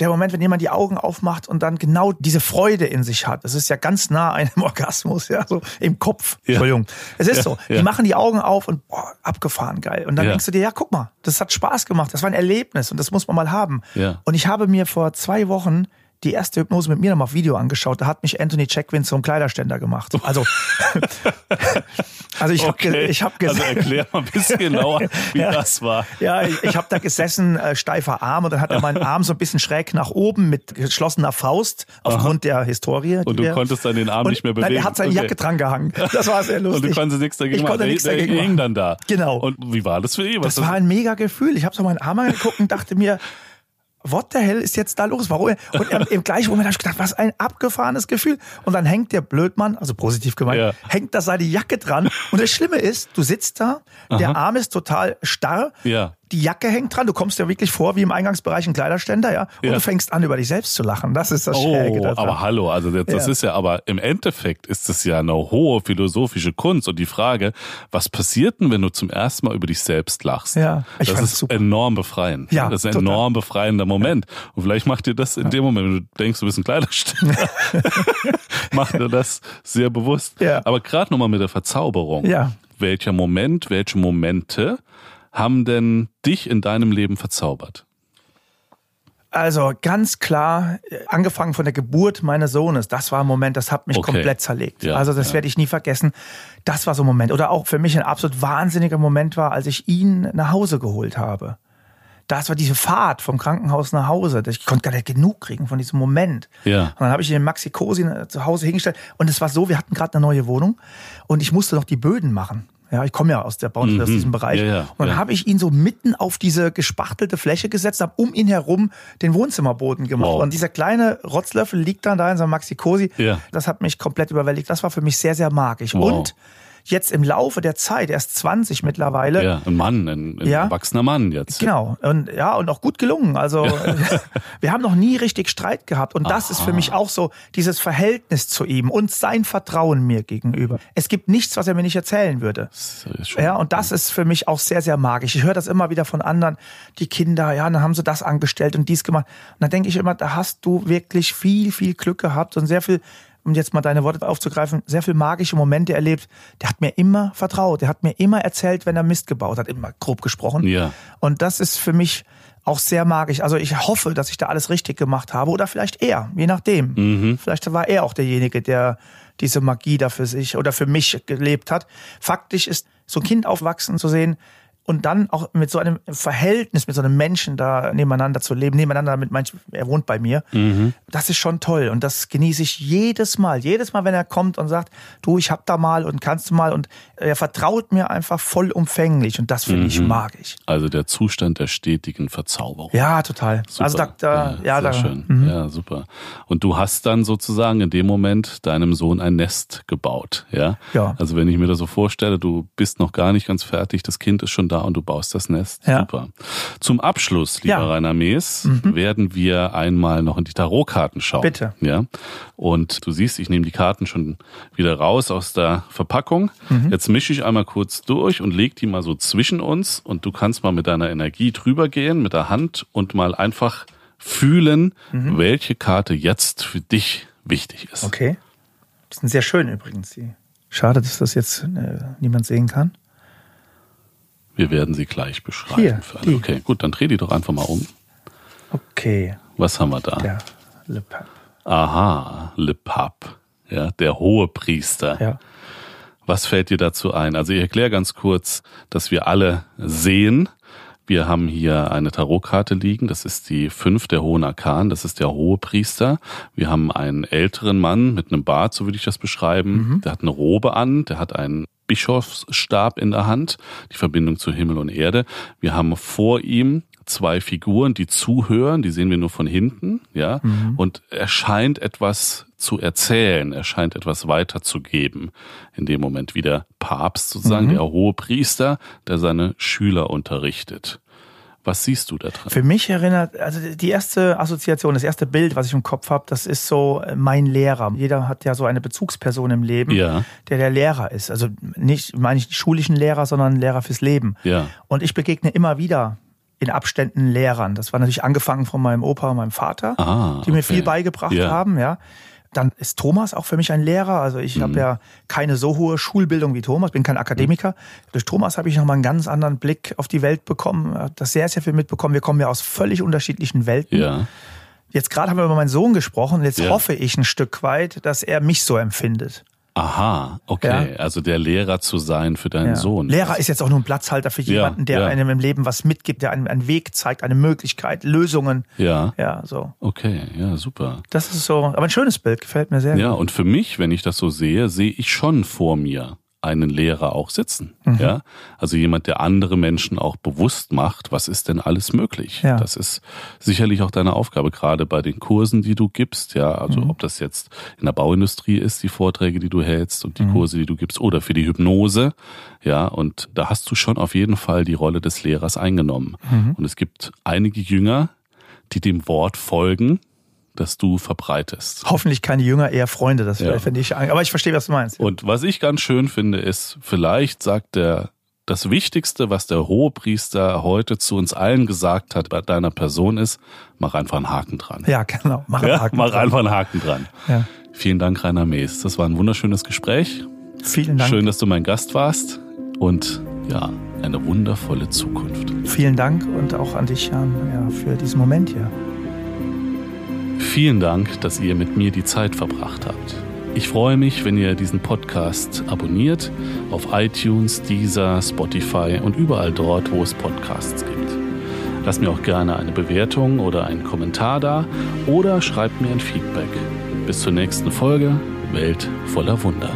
Der Moment, wenn jemand die Augen aufmacht und dann genau diese Freude in sich hat, das ist ja ganz nah einem Orgasmus, ja, so im Kopf. Ja. Entschuldigung. Es ist Ja, so. ja. Die machen die Augen auf und boah, abgefahren geil. Und dann denkst du dir, ja, guck mal, das hat Spaß gemacht, das war ein Erlebnis und das muss man mal haben. Ja. Und ich habe mir vor zwei Wochen die erste Hypnose mit mir nochmal auf Video angeschaut. Da hat mich Anthony Checkwin zum Kleiderständer gemacht. Also, also ich habe Okay. ich hab also gesehen. erklär mal ein bisschen genauer, wie Ja. das war. Ja, ich, ich habe da gesessen, äh, steifer Arm und dann hat er meinen Arm so ein bisschen schräg nach oben mit geschlossener Faust aufgrund der Historie. Und du wir- konntest dann den Arm nicht mehr Nein, bewegen. er hat seine Okay. Jacke dran gehangen. Das war sehr lustig. Und du konntest nichts dagegen ich machen. konnte Der- nichts der dagegen hing machen. dann da. Genau. Und wie war das für ihn? Was Das war ein mega Gefühl. Ich habe so meinen Arm angeguckt und dachte mir, what the hell ist jetzt da los? Warum? Und im, im gleichen Moment habe ich gedacht, was ein abgefahrenes Gefühl. Und dann hängt der Blödmann, also positiv gemeint, Ja. hängt da seine Jacke dran. Und das Schlimme ist, du sitzt da, der Arm ist total starr. Ja. Die Jacke hängt dran, du kommst ja wirklich vor wie im Eingangsbereich ein Kleiderständer, ja. Und Ja. du fängst an, über dich selbst zu lachen. Das ist das Schräge Oh, daran. aber hallo, also das, das Ja. ist ja, aber im Endeffekt ist es ja eine hohe philosophische Kunst und die Frage, was passiert denn, wenn du zum ersten Mal über dich selbst lachst? Ja, ich das ist super. enorm befreiend. Ja, das ist ein total. enorm befreiender Moment. Und vielleicht macht dir das in dem Moment, wenn du denkst, du bist ein Kleiderständer, macht dir das sehr bewusst. Ja. Aber gerade nochmal mit der Verzauberung. Ja. Welcher Moment, welche Momente haben denn dich in deinem Leben verzaubert? Also ganz klar, äh, angefangen von der Geburt meines Sohnes, das war ein Moment, das hat mich Okay. komplett zerlegt. Ja, also das ja. werde ich nie vergessen. Das war so ein Moment. Oder auch für mich ein absolut wahnsinniger Moment war, als ich ihn nach Hause geholt habe. Das war diese Fahrt vom Krankenhaus nach Hause. Ich konnte gar nicht genug kriegen von diesem Moment. Ja. Und dann habe ich ihn in Maxi Cosi äh, zu Hause hingestellt. Und es war so, wir hatten gerade eine neue Wohnung und ich musste noch die Böden machen. Ja, ich komme ja aus der Bauindustrie, aus diesem Bereich. Mhm. Ja, ja, und dann ja. habe ich ihn so mitten auf diese gespachtelte Fläche gesetzt, habe um ihn herum den Wohnzimmerboden gemacht. Wow. Und dieser kleine Rotzlöffel liegt dann da in seinem Maxi Cosi. Ja. Das hat mich komplett überwältigt. Das war für mich sehr, sehr magisch. Wow. Und jetzt im Laufe der Zeit, er ist 20 mittlerweile, Ja, ein Mann, ein, ein Ja. erwachsener Mann jetzt. Genau. Und ja, und auch gut gelungen. Also wir haben noch nie richtig Streit gehabt. Und das ist für mich auch so dieses Verhältnis zu ihm und sein Vertrauen mir gegenüber. Es gibt nichts, was er mir nicht erzählen würde. Ja, und das ist für mich auch sehr, sehr magisch. Ich höre das immer wieder von anderen, die Kinder, ja, dann haben sie das angestellt und dies gemacht. Und dann denke ich immer, da hast du wirklich viel, viel Glück gehabt und sehr viel, um jetzt mal deine Worte aufzugreifen, sehr viel magische Momente erlebt. Der hat mir immer vertraut, der hat mir immer erzählt, wenn er Mist gebaut hat, immer grob gesprochen. Ja. Und das ist für mich auch sehr magisch. Also ich hoffe, dass ich da alles richtig gemacht habe oder vielleicht er, je nachdem. Mhm. Vielleicht war er auch derjenige, der diese Magie da für sich oder für mich gelebt hat. Faktisch ist so ein Kind aufwachsen zu sehen und dann auch mit so einem Verhältnis, mit so einem Menschen da nebeneinander zu leben, nebeneinander mit manchen, er wohnt bei mir, Mhm. das ist schon toll und das genieße ich jedes Mal. Jedes Mal, wenn er kommt und sagt, du, ich hab da mal und kannst du mal und er vertraut mir einfach vollumfänglich und das finde ich Mhm. magisch. Also der Zustand der stetigen Verzauberung. Ja, total. Super. Also da, da ja, sehr da, schön. Mhm. Ja, super. Und du hast dann sozusagen in dem Moment deinem Sohn ein Nest gebaut, ja? Ja. Also wenn ich mir das so vorstelle, du bist noch gar nicht ganz fertig, das Kind ist schon da und du baust das Nest. Ja. Super. Zum Abschluss, lieber Ja. Mhm. Rainer Mees, werden wir einmal noch in die Tarotkarten schauen. Bitte. Ja. Und du siehst, ich nehme die Karten schon wieder raus aus der Verpackung. Mhm. Jetzt mische ich einmal kurz durch und leg die mal so zwischen uns und du kannst mal mit deiner Energie drüber gehen, mit der Hand und mal einfach fühlen, Mhm. welche Karte jetzt für dich wichtig ist. Okay. Die sind sehr schön übrigens. Die. Schade, dass das jetzt äh, niemand sehen kann. Wir werden sie gleich beschreiben. Hier. Okay, gut, dann dreh die doch einfach mal um. Okay. Was haben wir da? Der Lippe. Aha, Lippab. Ja, der hohe Priester. Ja. Was fällt dir dazu ein? Also ich erkläre ganz kurz, dass wir alle sehen. Wir haben hier eine Tarotkarte liegen. Das ist die fünf der Hohen Arkan. Das ist der hohe Priester. Wir haben einen älteren Mann mit einem Bart, so würde ich das beschreiben. Der hat eine Robe an. Der hat einen Bischofsstab in der Hand. Die Verbindung zu Himmel und Erde. Wir haben vor ihm zwei Figuren, die zuhören, die sehen wir nur von hinten, ja, mhm. und er scheint etwas zu erzählen, er scheint etwas weiterzugeben. In dem Moment wie der Papst sozusagen, mhm. der hohe Priester, der seine Schüler unterrichtet. Was siehst du da drin? Für mich erinnert, also die erste Assoziation, das erste Bild, was ich im Kopf habe, das ist so äh, mein Lehrer. Jeder hat ja so eine Bezugsperson im Leben, ja. der der Lehrer ist. Also nicht, meine ich, schulischen Lehrer, sondern Lehrer fürs Leben. Ja. Und ich begegne immer wieder in Abständen Lehrern. Das war natürlich angefangen von meinem Opa und meinem Vater, ah, die mir okay. viel beigebracht ja. haben, ja. Dann ist Thomas auch für mich ein Lehrer. Also ich mhm. habe ja keine so hohe Schulbildung wie Thomas, bin kein Akademiker. Mhm. Durch Thomas habe ich nochmal einen ganz anderen Blick auf die Welt bekommen, das sehr, sehr viel mitbekommen. Wir kommen ja aus völlig unterschiedlichen Welten. Ja. Jetzt gerade haben wir über meinen Sohn gesprochen. Jetzt ja. hoffe ich ein Stück weit, dass er mich so empfindet. Aha, okay. Ja. Also der Lehrer zu sein für deinen ja. Sohn. Lehrer ist jetzt auch nur ein Platzhalter für jemanden, der einem im Leben was mitgibt, der einem einen Weg zeigt, eine Möglichkeit, Lösungen. Ja. Ja, so. Okay, ja, super. Das ist so, aber ein schönes Bild, gefällt mir sehr. Ja, gut. und für mich, wenn ich das so sehe, sehe ich schon vor mir einen Lehrer auch sitzen. Mhm. Ja, also jemand, der andere Menschen auch bewusst macht, was ist denn alles möglich. Ja. Das ist sicherlich auch deine Aufgabe, gerade bei den Kursen, die du gibst. Ja, also mhm. ob das jetzt in der Bauindustrie ist, die Vorträge, die du hältst und die mhm. Kurse, die du gibst, oder für die Hypnose. Ja, und da hast du schon auf jeden Fall die Rolle des Lehrers eingenommen. Mhm. Und es gibt einige Jünger, die dem Wort folgen, das du verbreitest. Hoffentlich keine Jünger, eher Freunde, das ja. finde ich. Aber ich verstehe, was du meinst. Und was ich ganz schön finde, ist, vielleicht sagt der das Wichtigste, was der Hohepriester heute zu uns allen gesagt hat bei deiner Person ist, mach einfach einen Haken dran. Ja, genau. Mach, einen ja, Haken mach dran. einfach einen Haken dran. Ja. Vielen Dank, Rainer Mees. Das war ein wunderschönes Gespräch. Vielen Dank. Schön, dass du mein Gast warst. Und ja, eine wundervolle Zukunft. Vielen Dank und auch an dich, Jan, ja, für diesen Moment hier. Vielen Dank, dass ihr mit mir die Zeit verbracht habt. Ich freue mich, wenn ihr diesen Podcast abonniert auf iTunes, Deezer, Spotify und überall dort, wo es Podcasts gibt. Lasst mir auch gerne eine Bewertung oder einen Kommentar da oder schreibt mir ein Feedback. Bis zur nächsten Folge, Welt voller Wunder.